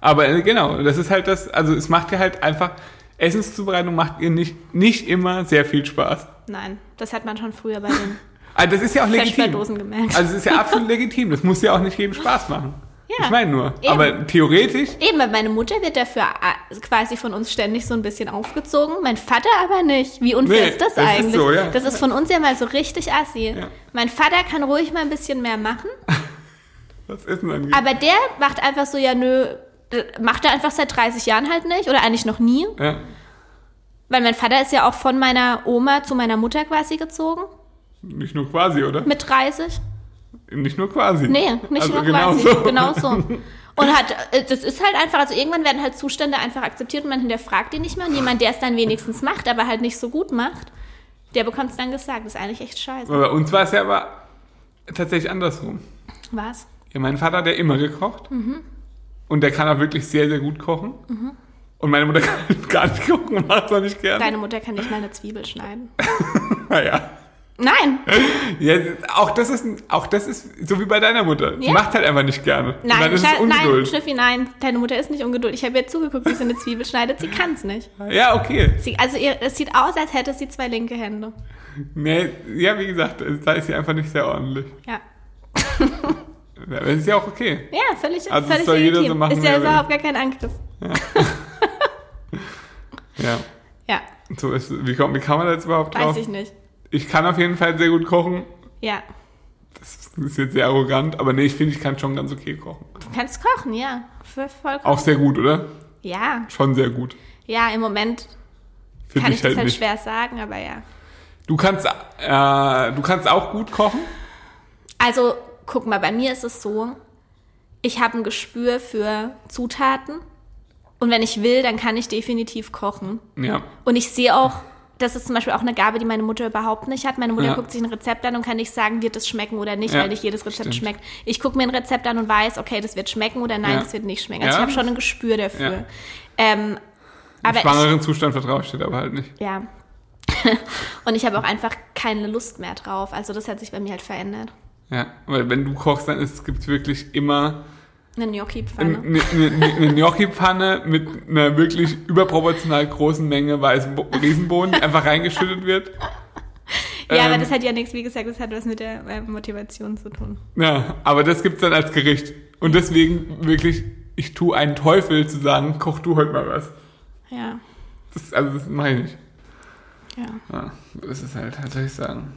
Aber äh, genau, das ist halt das, also es macht ihr halt einfach, Essenszubereitung macht ihr nicht, nicht immer sehr viel Spaß. Nein, das hat man schon früher bei den Also das ist ja auch legitim. Gemerkt. Also es ist ja absolut legitim. Das muss ja auch nicht jedem Spaß machen. Ja, ich meine nur. eben. Aber theoretisch, Eben, weil meine Mutter wird dafür äh, quasi von uns ständig so ein bisschen aufgezogen, mein Vater aber nicht. Wie unfair Nee, ist das, das ist eigentlich? so, ja. Das ist von uns ja mal so richtig assi. Ja. Mein Vater kann ruhig mal ein bisschen mehr machen, was ist denn dann? aber der macht einfach so, ja nö, macht er einfach seit 30 Jahren halt nicht oder eigentlich noch nie. Ja. Weil mein Vater ist ja auch von meiner Oma zu meiner Mutter quasi gezogen, Nicht nur quasi, oder? mit 30. Nicht nur quasi. Nee, nicht also nur genau quasi. So. Genau so. Und hat, äh, das ist halt einfach, also irgendwann werden halt Zustände einfach akzeptiert und man hinterfragt die nicht mehr. Und jemand, der es dann wenigstens macht, aber halt nicht so gut macht, der bekommt es dann gesagt. Das ist eigentlich echt scheiße. Bei uns war es ja aber tatsächlich andersrum. Was? Ja, mein Vater hat ja immer gekocht. Mhm. Und der kann auch wirklich sehr, sehr gut kochen. Und meine Mutter kann gar nicht kochen und macht es auch nicht gerne. Deine Mutter kann nicht mal eine Zwiebel schneiden. Naja. Nein, Ja, auch das ist auch das ist so wie bei deiner Mutter. Die Ja. macht halt einfach nicht gerne. und nein, dann ist es Scha- nein, Ungeduld. Schnüffi, nein, deine Mutter ist nicht ungeduldig. Ich habe ihr zugeguckt, wie sie eine Zwiebel schneidet. Sie kann es nicht. ja, okay. Sie, also ihr, es sieht aus, als hätte sie zwei linke Hände. Nee, ja, wie gesagt, da ist sie einfach nicht sehr ordentlich. Ja. Ja, das ist ja auch okay. Ja, völlig, Also, das völlig soll jeder so machen, ist ja er überhaupt gar kein Angriff. Ja. Ja, So ist, wie, kommt, wie kann man da jetzt überhaupt weiß drauf? ich nicht. Ich kann auf jeden Fall sehr gut kochen. Ja. Das ist jetzt sehr arrogant, aber nee, ich finde, ich kann schon ganz okay kochen. Du kannst kochen, ja. Voll- Vollkommen. Auch sehr gut, oder? Ja, Schon sehr gut. ja, im Moment Finde kann ich ich das halt halt nicht. schwer sagen, aber ja. Du kannst, äh, du kannst auch gut kochen. Also, guck mal, bei mir ist es so, ich habe ein Gespür für Zutaten und wenn ich will, dann kann ich definitiv kochen. Ja. Und ich sehe auch, das ist zum Beispiel auch eine Gabe, die meine Mutter überhaupt nicht hat. Meine Mutter Ja. guckt sich ein Rezept an und kann nicht sagen, wird es schmecken oder nicht, Ja, weil nicht jedes Rezept stimmt. schmeckt. Ich gucke mir ein Rezept an und weiß, okay, das wird schmecken oder nein, Ja. das wird nicht schmecken. Also ich habe schon ein Gespür dafür. Ähm, aber Im ich, schwangeren Zustand vertraue ich dir aber halt nicht. Ja. und ich habe auch einfach keine Lust mehr drauf. Also das hat sich bei mir halt verändert. Ja, weil wenn du kochst, dann gibt es wirklich immer Eine Gnocchi-Pfanne. eine, eine, eine Gnocchi-Pfanne mit einer wirklich überproportional großen Menge weißen Bo Riesenbohnen, die einfach reingeschüttet wird. Ja, aber Ähm, das hat ja nichts, wie gesagt, das hat was mit der äh, Motivation zu tun. Ja, aber das gibt's dann als Gericht. Und deswegen wirklich, ich tue einen Teufel zu sagen, koch du heute mal was. Ja, Das, also das mache ich nicht. ja. Ja, das ist halt, was soll ich sagen?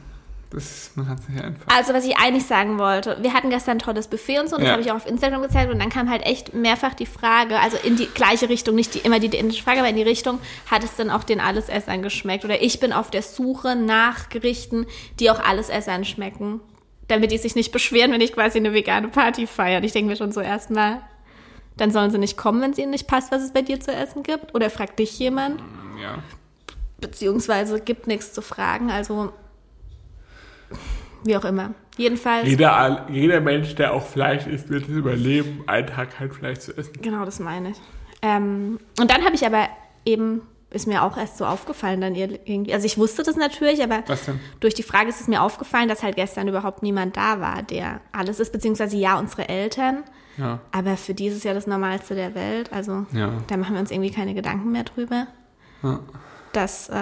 Das man hat nicht einfach. Also, was ich eigentlich sagen wollte, wir hatten gestern ein tolles Buffet und so, und das Ja. habe ich auch auf Instagram gezeigt und dann kam halt echt mehrfach die Frage, also in die gleiche Richtung, nicht die, immer die identische Frage, aber in die Richtung, hat es denn auch den Allesessern geschmeckt? Oder ich bin auf der Suche nach Gerichten, die auch Allesessern schmecken, damit die sich nicht beschweren, wenn ich quasi eine vegane Party feiere. Und Ich denke mir schon so erstmal, dann sollen sie nicht kommen, wenn es ihnen nicht passt, was es bei dir zu essen gibt. Oder fragt dich jemand, Ja. beziehungsweise gibt nichts zu fragen, also wie auch immer. Jedenfalls. Jeder, jeder Mensch, der auch Fleisch isst, wird es überleben, einen Tag kein Fleisch zu essen. Genau, das meine ich. Ähm, und dann habe ich aber eben, ist mir auch erst so aufgefallen, dann irgendwie, also ich wusste das natürlich, aber durch die Frage ist es mir aufgefallen, dass halt gestern überhaupt niemand da war, der alles ist, beziehungsweise ja, unsere Eltern, Ja. aber für die ist es ja das Normalste der Welt, also Ja. da machen wir uns irgendwie keine Gedanken mehr drüber, Ja. dass, äh,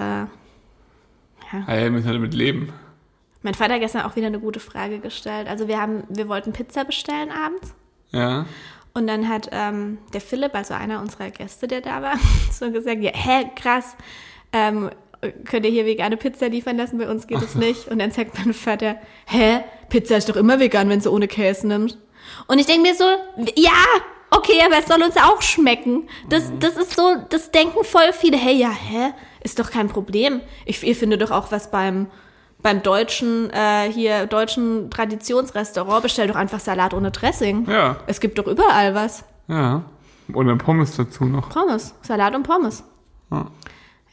Ah, ja, wir müssen halt damit leben. Mein Vater hat gestern auch wieder eine gute Frage gestellt, also wir haben, wir wollten Pizza bestellen abends Ja. Und dann hat ähm, der Philipp, also einer unserer Gäste, der da war, so gesagt, ja, hä, krass, ähm, könnt ihr hier vegane Pizza liefern lassen? Bei uns geht es nicht. Und dann sagt mein Vater, hä, Pizza ist doch immer vegan, wenn sie ohne Käse nimmt. Und ich denke mir so, ja, okay, aber es soll uns auch schmecken. Das, das ist so, das denken voll viele, hey, ja, hä, ist doch kein Problem. Ich, ihr findet doch auch was beim, beim deutschen, äh, hier, deutschen Traditionsrestaurant, bestellt doch einfach Salat ohne Dressing. Ja. Es gibt doch überall was. Ja. Und dann Pommes dazu noch. Pommes. Salat und Pommes. Ja.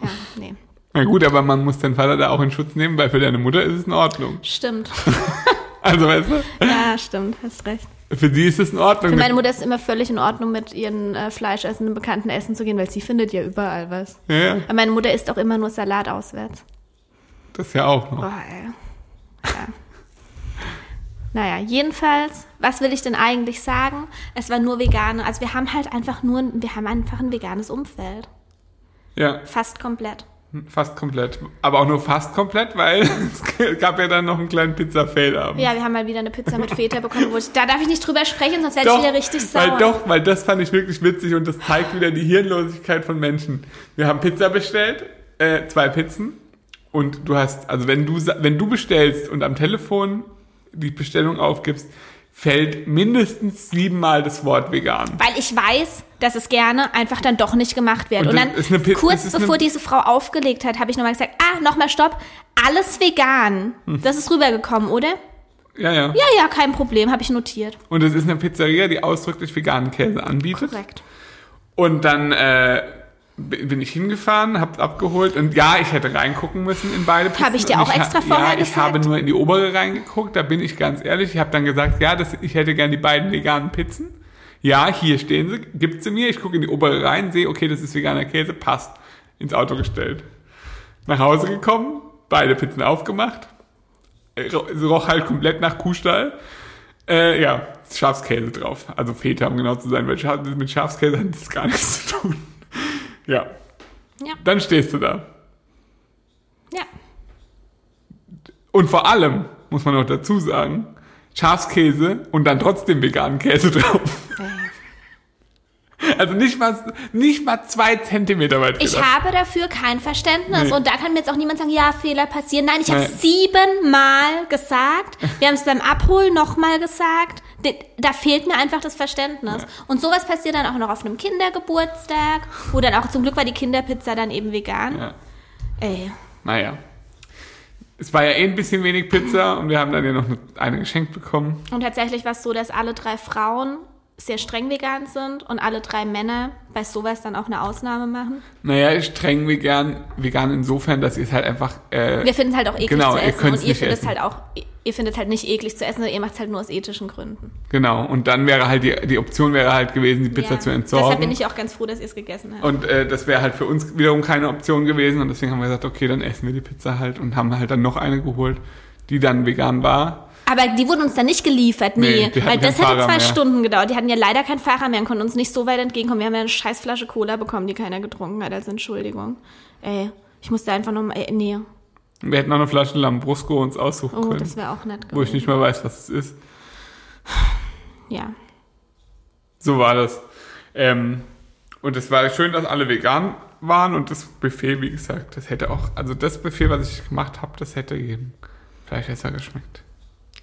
Ja, nee. Na gut, aber man muss deinen Vater da auch in Schutz nehmen, weil für deine Mutter ist es in Ordnung. Stimmt. Also weißt du? Ja, stimmt. Hast recht. Für sie ist es in Ordnung. Für meine Mutter ist es immer völlig in Ordnung, mit ihren äh, fleischessenden Bekannten essen zu gehen, weil sie findet ja überall was. ja, ja, Aber meine Mutter isst auch immer nur Salat auswärts. Das ja auch noch. Boah, ey. Ja. naja, jedenfalls, was will ich denn eigentlich sagen? Es war nur vegane. Also wir haben halt einfach nur, wir haben einfach ein veganes Umfeld. Ja, Fast komplett. fast komplett. Aber auch nur fast komplett, weil es gab ja dann noch einen kleinen Pizza-Fail-Abend. Ja, wir haben mal wieder eine Pizza mit Feta bekommen. Wo ich, da darf ich nicht drüber sprechen, sonst werde ich wieder richtig sauer. Weil doch, weil das fand ich wirklich witzig und das zeigt wieder die Hirnlosigkeit von Menschen. Wir haben Pizza bestellt, äh, zwei Pizzen und du hast, also wenn du wenn du bestellst und am Telefon die Bestellung aufgibst, fällt mindestens siebenmal das Wort vegan. Weil ich weiß, dass es gerne einfach dann doch nicht gemacht wird. Und Und, dann, eine kurz bevor diese Frau aufgelegt hat, habe ich nochmal gesagt, ah, nochmal stopp, alles vegan. Hm. Das ist rübergekommen, oder? Ja, ja. Ja, ja, kein Problem, habe ich notiert. Und es ist eine Pizzeria, die ausdrücklich veganen Käse anbietet. Korrekt. Und dann äh, bin ich hingefahren, hab abgeholt und ja, ich hätte reingucken müssen in beide Pizzen. Habe ich dir auch ha- extra vorher Ja, ich gesagt? habe nur in die obere reingeguckt, da bin ich ganz ehrlich. Ich habe dann gesagt, ja, das, ich hätte gern die beiden veganen Pizzen. Ja, hier stehen sie, gibt sie mir. Ich gucke in die obere rein, sehe, okay, das ist veganer Käse, passt. Ins Auto gestellt. Nach Hause gekommen, beide Pizzen aufgemacht. Äh, roch halt komplett nach Kuhstall. Äh, ja, Schafskäse drauf. Also Feta, um genau zu sein, weil mit Schafskäse hat das gar nichts zu tun. Ja, Ja, dann stehst du da. ja. Und vor allem, muss man noch dazu sagen, Schafskäse und dann trotzdem veganen Käse drauf. Also nicht mal, nicht mal zwei Zentimeter weit Ich gedacht. habe dafür kein Verständnis. Nee. Und da kann mir jetzt auch niemand sagen, ja, Fehler passieren. Nein, ich habe Nee. siebenmal gesagt. Wir haben es beim Abholen nochmal gesagt. Da fehlt mir einfach das Verständnis. Und sowas passiert dann auch noch auf einem Kindergeburtstag, wo dann auch zum Glück war die Kinderpizza dann eben vegan. Ja. Ey. Naja. Es war ja eh ein bisschen wenig Pizza und wir haben dann ja noch eine geschenkt bekommen. Und tatsächlich war es so, dass alle drei Frauen sehr streng vegan sind und alle drei Männer bei sowas dann auch eine Ausnahme machen. Naja, streng vegan, vegan insofern, dass ihr es halt einfach, äh, Wir finden es halt auch eklig Genau, zu ihr essen könnt's und ihr findet es halt auch, ihr findet es halt nicht eklig zu essen, sondern ihr macht es halt nur aus ethischen Gründen. genau. Und dann wäre halt die, die Option wäre halt gewesen, die Pizza Ja. zu entsorgen. Deshalb bin ich auch ganz froh, dass ihr es gegessen habt. Und äh, das wäre halt für uns wiederum keine Option gewesen und deswegen haben wir gesagt, okay, dann essen wir die Pizza halt und haben halt dann noch eine geholt, die dann vegan war. Aber die wurden uns dann nicht geliefert, nee. Nee, weil das hätte zwei mehr. Stunden gedauert. Die hatten ja leider keinen Fahrer mehr und konnten uns nicht so weit entgegenkommen. Wir haben ja eine scheiß Flasche Cola bekommen, die keiner getrunken hat als Entschuldigung. Ey, ich musste einfach nur mal, ey, nee. Wir hätten auch eine Flasche Lambrusco uns aussuchen Oh, können, das wäre auch nett gewesen. wo ich nicht mehr weiß, was es ist. Ja. So war das. Ähm, und es war schön, dass alle vegan waren und das Buffet, wie gesagt, das hätte auch, also das Buffet, was ich gemacht habe, das hätte eben vielleicht besser geschmeckt.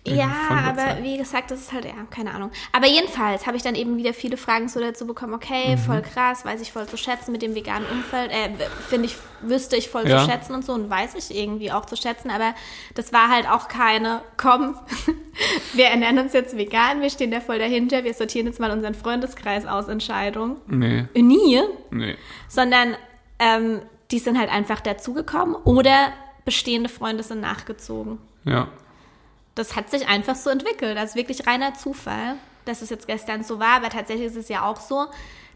Ja, aber wie gesagt, das ist halt, ja, keine Ahnung. Aber jedenfalls habe ich dann eben wieder viele Fragen so dazu bekommen, okay, Mhm. voll krass, weiß ich voll zu schätzen mit dem veganen Umfeld, äh, finde ich, wüsste ich voll Ja. zu schätzen und so und weiß ich irgendwie auch zu schätzen, aber das war halt auch keine, komm, wir ernähren uns jetzt vegan, wir stehen da voll dahinter, wir sortieren jetzt mal unseren Freundeskreis aus Entscheidung. Nee, Nie, nee. sondern ähm, die sind halt einfach dazugekommen oder bestehende Freunde sind nachgezogen Ja. Das hat sich einfach so entwickelt. Das ist wirklich reiner Zufall, dass es jetzt gestern so war. Aber tatsächlich ist es ja auch so,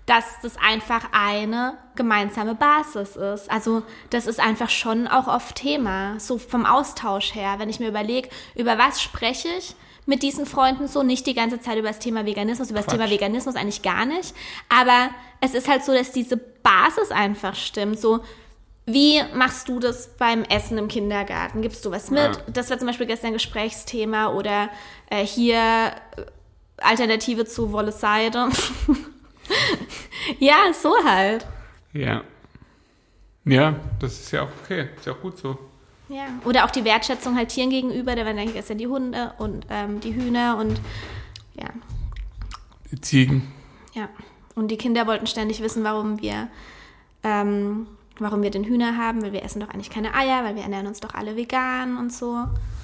dass das einfach eine gemeinsame Basis ist. Also das ist einfach schon auch oft Thema, so vom Austausch her. Wenn ich mir überlege, über was spreche ich mit diesen Freunden so, nicht die ganze Zeit über das Thema Veganismus, über das Quatsch. Thema Veganismus eigentlich gar nicht. Aber es ist halt so, dass diese Basis einfach stimmt. So, wie machst du das beim Essen im Kindergarten? Gibst du was mit? Ja. Das war zum Beispiel gestern ein Gesprächsthema oder äh, hier äh, Alternative zu Wolle Seide. ja, so halt. Ja. Ja, das ist ja auch okay. Ist ja auch gut so. Ja. Oder auch die Wertschätzung halt Tieren gegenüber. Da waren dann gestern die Hunde und ähm, die Hühner und ja, Die Ziegen. ja. Und die Kinder wollten ständig wissen, warum wir, ähm, warum wir den Hühner haben, weil wir essen doch eigentlich keine Eier, weil wir ernähren uns doch alle vegan und so.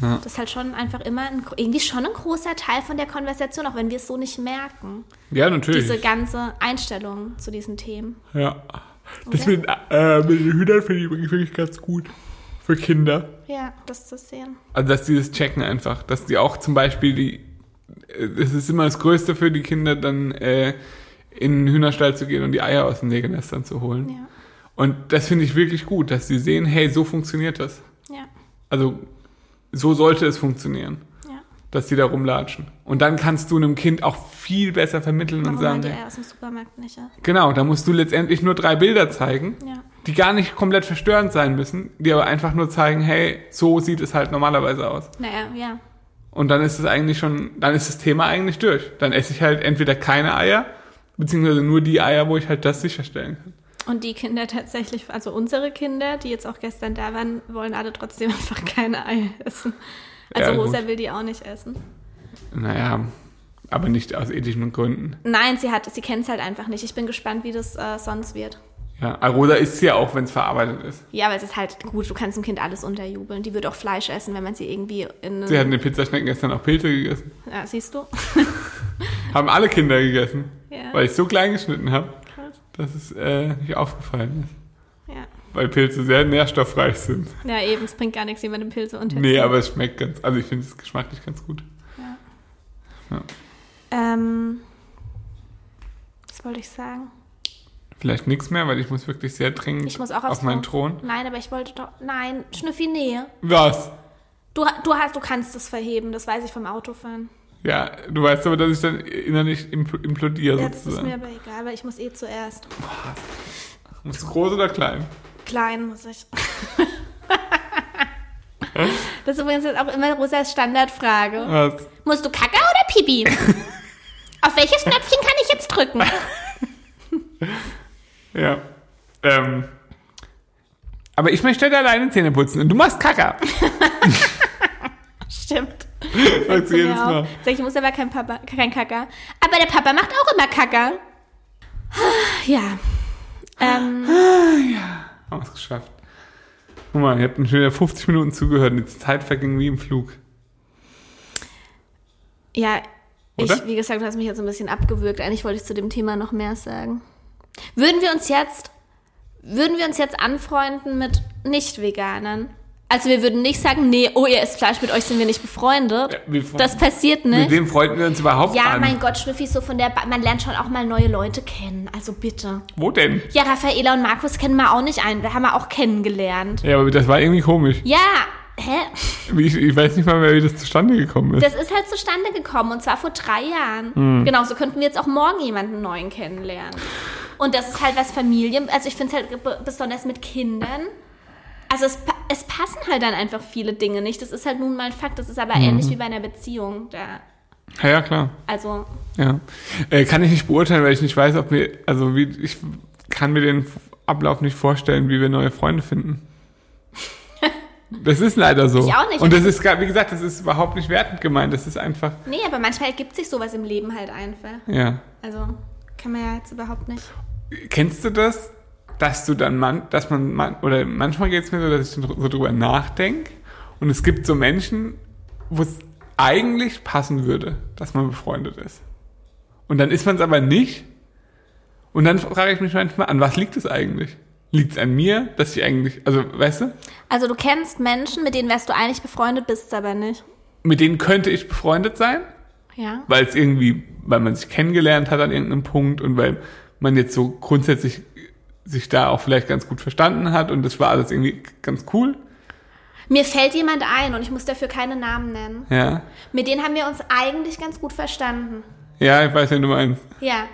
Ja. Das ist halt schon einfach immer ein, irgendwie schon ein großer Teil von der Konversation, auch wenn wir es so nicht merken. Ja, natürlich. Diese ganze Einstellung zu diesen Themen. ja. Das Oder? mit, äh, mit den Hühnern finde ich wirklich, wirklich ganz gut. Für Kinder. Ja, das zu sehen. Also, dass die das checken einfach. Dass die auch zum Beispiel die, es ist immer das Größte für die Kinder, dann äh, in den Hühnerstall zu gehen und die Eier aus den Legennestern zu holen. Ja. Und das finde ich wirklich gut, dass sie sehen, hey, so funktioniert das. Ja. Also so sollte es funktionieren, Ja. dass die da rumlatschen. Und dann kannst du einem Kind auch viel besser vermitteln Warum und sagen, die Eier aus dem Supermarkt nicht? Ja. genau, da musst du letztendlich nur drei Bilder zeigen, ja. die gar nicht komplett verstörend sein müssen, die aber einfach nur zeigen, hey, so sieht es halt normalerweise aus. Naja, ja. Und dann ist es eigentlich schon, dann ist das Thema eigentlich durch. Dann esse ich halt entweder keine Eier, beziehungsweise nur die Eier, wo ich halt das sicherstellen kann. Und die Kinder tatsächlich, also unsere Kinder, die jetzt auch gestern da waren, wollen alle trotzdem einfach keine Eier essen. Also Ja, Rosa will die auch nicht essen. Naja, aber nicht aus ethischen Gründen. Nein, sie hat, sie kennt es halt einfach nicht. Ich bin gespannt, wie das äh, sonst wird. Ja, Arosa isst sie ja auch, wenn es verarbeitet ist. Ja, aber es ist halt gut, du kannst dem Kind alles unterjubeln. Die wird auch Fleisch essen, wenn man sie irgendwie in Sie hatten den Pizzaschnecken gestern auch Pilze gegessen. Ja, siehst du? Haben alle Kinder gegessen, Ja. weil ich so klein geschnitten habe. Dass es äh, nicht aufgefallen ist. Ja. Weil Pilze sehr nährstoffreich sind. Ja, eben, es bringt gar nichts, jemandem Pilze unter. Nee, aber es schmeckt ganz, also ich finde es geschmacklich ganz gut. Ähm, was wollte ich sagen? Vielleicht nichts mehr, weil ich muss wirklich sehr dringend Ich muss auch aufs auf meinen Thron. Nein, aber ich wollte doch. Nein, Schnüffi, nee. Was? Du, du, hast, du kannst das verheben, das weiß ich vom Autofahren. Ja, du weißt aber, dass ich dann innerlich impl- implodiere Ja, das ist sozusagen. mir aber egal, weil ich muss eh zuerst. Musst du groß oder klein? Klein muss ich. das ist übrigens jetzt auch immer Rosas Standardfrage. Was? Musst du Kacke oder Pipi? Auf welches Knöpfchen kann ich jetzt drücken? Ja. Ähm. Aber ich möchte halt alleine Zähne putzen und du machst Kacker. Stimmt. Sagst du jedes Mal. Sag ich, muss aber kein Papa, kein Kacker. Aber der Papa macht auch immer Kacker. Ja. Ähm, Haben wir es geschafft. Guck mal, ihr habt schon wieder 50 Minuten zugehört und die Zeit verging wie im Flug. ja, ich, wie gesagt, du hast mich jetzt ein bisschen abgewürgt. Eigentlich wollte ich zu dem Thema noch mehr sagen. Würden wir uns jetzt, würden wir uns jetzt anfreunden mit Nicht-Veganern? Also wir würden nicht sagen, nee, oh, ihr esst Fleisch, mit euch sind wir nicht befreundet. Ja, das passiert Mit nicht. wem freunden wir uns überhaupt Ja, an? mein Gott, Schnüffi, so von der, ba man lernt schon auch mal neue Leute kennen. Also bitte. Wo denn? Ja, Raffaela und Markus kennen wir auch nicht ein. Wir haben wir auch kennengelernt. Ja, aber das war irgendwie komisch. Ja, hä? Ich, ich weiß nicht mal mehr, wie das zustande gekommen ist. Das ist halt zustande gekommen und zwar vor drei Jahren. Genau, so könnten wir jetzt auch morgen jemanden neuen kennenlernen. Und das ist halt was Familien, also ich finde es halt be- besonders mit Kindern. Also es, es passen halt dann einfach viele Dinge nicht. Das ist halt nun mal ein Fakt. Das ist aber ähnlich wie bei einer Beziehung. Da, ja, ja, klar. also Ja. Äh, kann ich nicht beurteilen, weil ich nicht weiß, ob wir, also wie, ich kann mir den Ablauf nicht vorstellen, wie wir neue Freunde finden. Das ist leider so. Ich auch nicht. Und das ist, wie gesagt, das ist überhaupt nicht wertend gemeint. Das ist einfach, nee, aber manchmal ergibt sich sowas im Leben halt einfach. ja. Also kann man ja jetzt überhaupt nicht. Kennst du das, dass du dann, man, dass man, man oder manchmal geht es mir so, dass ich so drüber nachdenke und es gibt so Menschen, wo es eigentlich passen würde, dass man befreundet ist. Und dann ist man es aber nicht. Und dann frage ich mich manchmal, an was liegt es eigentlich? Liegt es an mir, dass ich eigentlich, also weißt du, Also du kennst Menschen, mit denen wärst du eigentlich befreundet, bist es aber nicht. mit denen könnte ich befreundet sein, Ja. weil es irgendwie, weil man sich kennengelernt hat an irgendeinem Punkt und weil man jetzt so grundsätzlich sich da auch vielleicht ganz gut verstanden hat und das war alles irgendwie ganz cool. Mir fällt jemand ein und ich muss dafür keine Namen nennen. Ja. Mit denen haben wir uns eigentlich ganz gut verstanden. Ja, ich weiß, wen du meinst. Ja.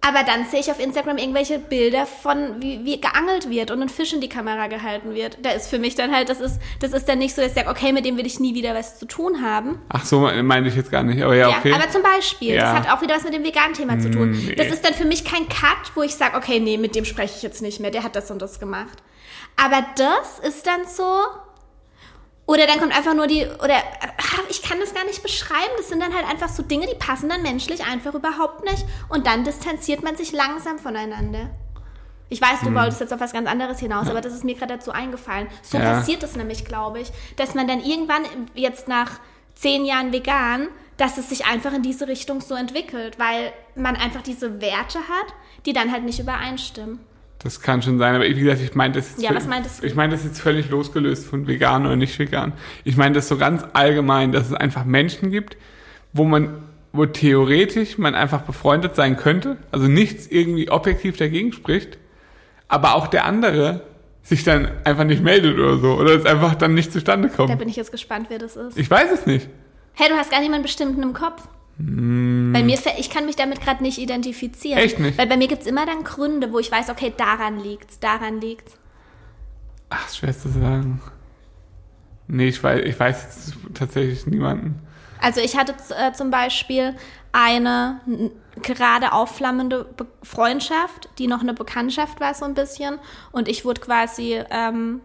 Aber dann sehe ich auf Instagram irgendwelche Bilder von, wie, wie geangelt wird und ein Fisch in die Kamera gehalten wird. Da ist für mich dann halt, das ist, das ist dann nicht so, dass ich sage, okay, mit dem will ich nie wieder was zu tun haben. Ach so, meinte ich jetzt gar nicht, aber ja, okay. Ja, aber zum Beispiel, Ja. das hat auch wieder was mit dem veganen Thema zu tun. nee. Das ist dann für mich kein Cut, wo ich sage, okay, nee, mit dem spreche ich jetzt nicht mehr, der hat das und das gemacht. Aber das ist dann so. Oder dann kommt einfach nur die, oder ah, ich kann das gar nicht beschreiben. Das sind dann halt einfach so Dinge, die passen dann menschlich einfach überhaupt nicht. Und dann distanziert man sich langsam voneinander. Ich weiß, Hm. du wolltest jetzt auf was ganz anderes hinaus, aber das ist mir gerade dazu eingefallen. So Ja. passiert es nämlich, glaube ich, dass man dann irgendwann jetzt nach zehn Jahren vegan, dass es sich einfach in diese Richtung so entwickelt, weil man einfach diese Werte hat, die dann halt nicht übereinstimmen. Das kann schon sein, aber wie gesagt, ich meine das jetzt Ja, was meintest du? Ich meine das jetzt völlig losgelöst von vegan oder nicht vegan. Ich meine das so ganz allgemein, dass es einfach Menschen gibt, wo man, wo theoretisch man einfach befreundet sein könnte, also nichts irgendwie objektiv dagegen spricht, aber auch der andere sich dann einfach nicht meldet oder so, oder es einfach dann nicht zustande Da kommt. bin ich jetzt gespannt, wer das ist. Ich weiß es nicht. Hey, du hast gar niemanden bestimmten im Kopf. Bei mir, ich kann mich damit gerade nicht identifizieren. Hm. Echt nicht? Weil bei mir gibt's immer dann Gründe, wo ich weiß, okay, daran liegt's, daran liegt's. Ach, schwer zu sagen. Nee, ich weiß, ich weiß tatsächlich niemanden. Also ich hatte äh, zum Beispiel eine gerade aufflammende Be Freundschaft, die noch eine Bekanntschaft war so ein bisschen. Und ich wurde quasi ähm,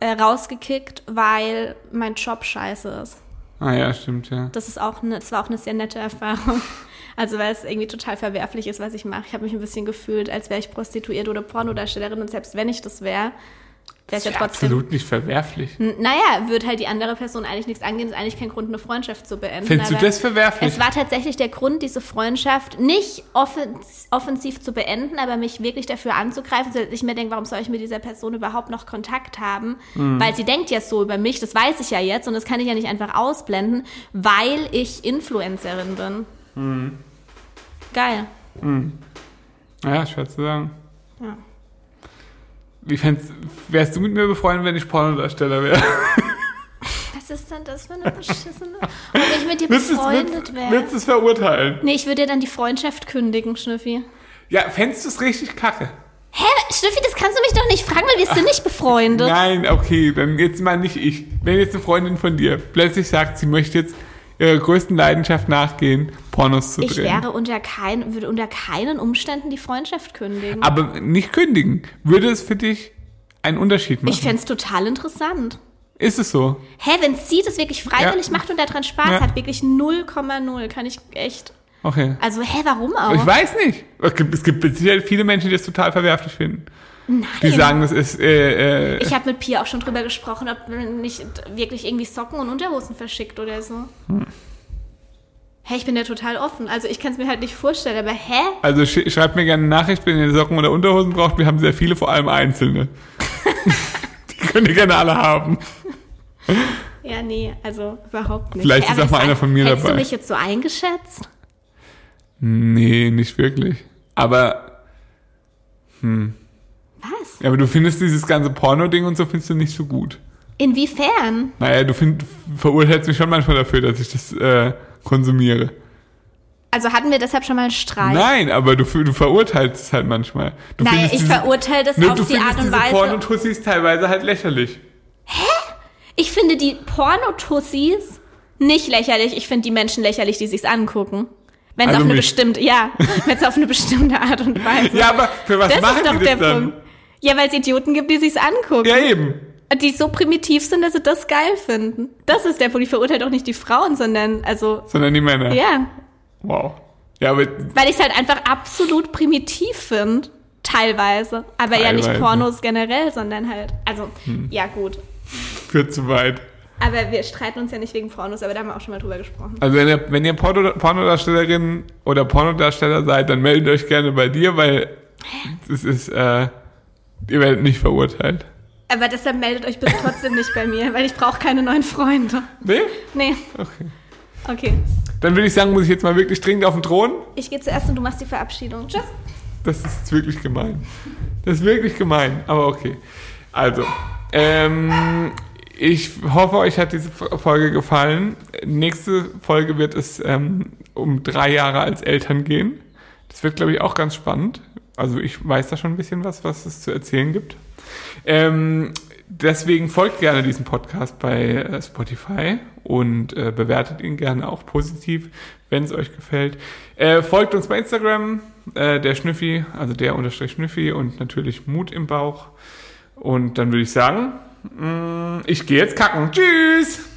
äh, rausgekickt, weil mein Job scheiße ist. Ah ja, stimmt, ja. Das ist auch eine, das war auch eine sehr nette Erfahrung. Also weil es irgendwie total verwerflich ist, was ich mache. Ich habe mich ein bisschen gefühlt, als wäre ich Prostituierte oder Pornodarstellerin und selbst wenn ich das wäre, Das es ja ist trotzdem. absolut nicht verwerflich. N- Naja, wird halt die andere Person eigentlich nichts angehen, ist eigentlich kein Grund, eine Freundschaft zu beenden. Findest du das verwerflich? Es war tatsächlich der Grund, diese Freundschaft nicht offens offensiv zu beenden, aber mich wirklich dafür anzugreifen, sodass ich mir denke, warum soll ich mit dieser Person überhaupt noch Kontakt haben? Mhm. Weil sie denkt ja so über mich, das weiß ich ja jetzt und das kann ich ja nicht einfach ausblenden, weil ich Influencerin bin. Mhm. Geil. Ja, schwer zu sagen. Ja. Wie fändst, wärst du mit mir befreundet, wenn ich Pornodarsteller wäre? Was ist denn das für eine beschissene... Und ich mit dir es- befreundet wäre. würdest du es verurteilen? Nee, ich würde dir dann die Freundschaft kündigen, Schnüffi. Ja, fändest du es richtig kacke? Hä, Schnüffi, das kannst du mich doch nicht fragen, weil wir sind nicht befreundet. Nein, okay, dann jetzt mal nicht ich. Wenn jetzt eine Freundin von dir plötzlich sagt, sie möchte jetzt ihrer größten Leidenschaft nachgehen, Pornos zu Ich drehen. wäre unter kein, würde unter keinen Umständen die Freundschaft kündigen. Aber nicht kündigen. Würde es für dich einen Unterschied machen? ich fände es total interessant. Ist es so? Hä, wenn sie das wirklich freiwillig Ja. macht und daran Spaß Ja. hat, wirklich 0,0, kann ich echt. Okay. Also, hä, warum auch? Ich weiß nicht. Es gibt, es gibt Sicherheit viele Menschen, die das total verwerflich finden. Nein. Die sagen, das ist, äh, äh, ich habe mit Pia auch schon drüber gesprochen, ob man nicht wirklich irgendwie Socken und Unterhosen verschickt oder so. Hm. Hä, ich bin ja total offen. Also ich kann es mir halt nicht vorstellen, aber hä? also sch schreibt mir gerne eine Nachricht, wenn ihr Socken oder Unterhosen braucht. Wir haben sehr viele, vor allem einzelne. die könnt ihr gerne alle haben. Ja, nee, also überhaupt nicht. Vielleicht Hä, ist auch mal einer von mir hättest dabei. du mich jetzt so eingeschätzt? Nee, nicht wirklich. Aber, Was? ja, aber du findest dieses ganze Porno-Ding und so findest du nicht so gut. Inwiefern? Naja, du find, verurteilst mich schon manchmal dafür, dass ich das äh, konsumiere. Also hatten wir deshalb schon mal einen Streit? Nein, aber du, du verurteilst es halt manchmal. Du findest ich verurteile das Ne, auf die Art und Weise. Pornotussis teilweise halt lächerlich. Ich finde die Pornotussis nicht lächerlich. Ich finde die Menschen lächerlich, die sich's angucken. Wenn es Also auf eine mich. bestimmte, ja, wenn es auf eine bestimmte Art und Weise. Ja, aber für was das machen ist doch die der das dann? Punkt. Ja, weil es Idioten gibt, die sich's angucken. Ja, eben. Die so primitiv sind, dass sie das geil finden. Das ist der Punkt. Ich verurteile doch nicht die Frauen, sondern, also, Sondern die Männer. ja. Wow. Ja, aber Weil ich es halt einfach absolut primitiv finde. Teilweise. Aber ja nicht Teilweise. Hm. Pornos generell, sondern halt, also, ja gut. führt zu weit. Aber wir streiten uns ja nicht wegen Pornos, aber da haben wir auch schon mal drüber gesprochen. Also wenn ihr, wenn ihr Porno, Pornodarstellerin oder Pornodarsteller seid, dann meldet euch gerne bei dir, weil es ist, äh, ihr werdet nicht verurteilt. Aber deshalb meldet euch bitte trotzdem nicht bei mir, weil ich brauche keine neuen Freunde. Nee? Nee. Okay. Okay. Dann würde ich sagen, muss ich jetzt mal wirklich dringend auf den Thron. Ich gehe zuerst und du machst die Verabschiedung. Tschüss. Das ist jetzt wirklich gemein. Das ist wirklich gemein, aber okay. Also, ähm, ich hoffe, euch hat diese Folge gefallen. Nächste Folge wird es ähm, um drei Jahre als Eltern gehen. Das wird, glaube ich, auch ganz spannend. Also ich weiß da schon ein bisschen was, was es zu erzählen gibt. Ähm, deswegen folgt gerne diesem Podcast bei äh, Spotify und äh, bewertet ihn gerne auch positiv, wenn es euch gefällt. Äh, folgt uns bei Instagram, äh, der Schnüffi, also der unterstrich Schnüffi und natürlich Mut im Bauch. Und dann würde ich sagen, mh, ich gehe jetzt kacken. Tschüss!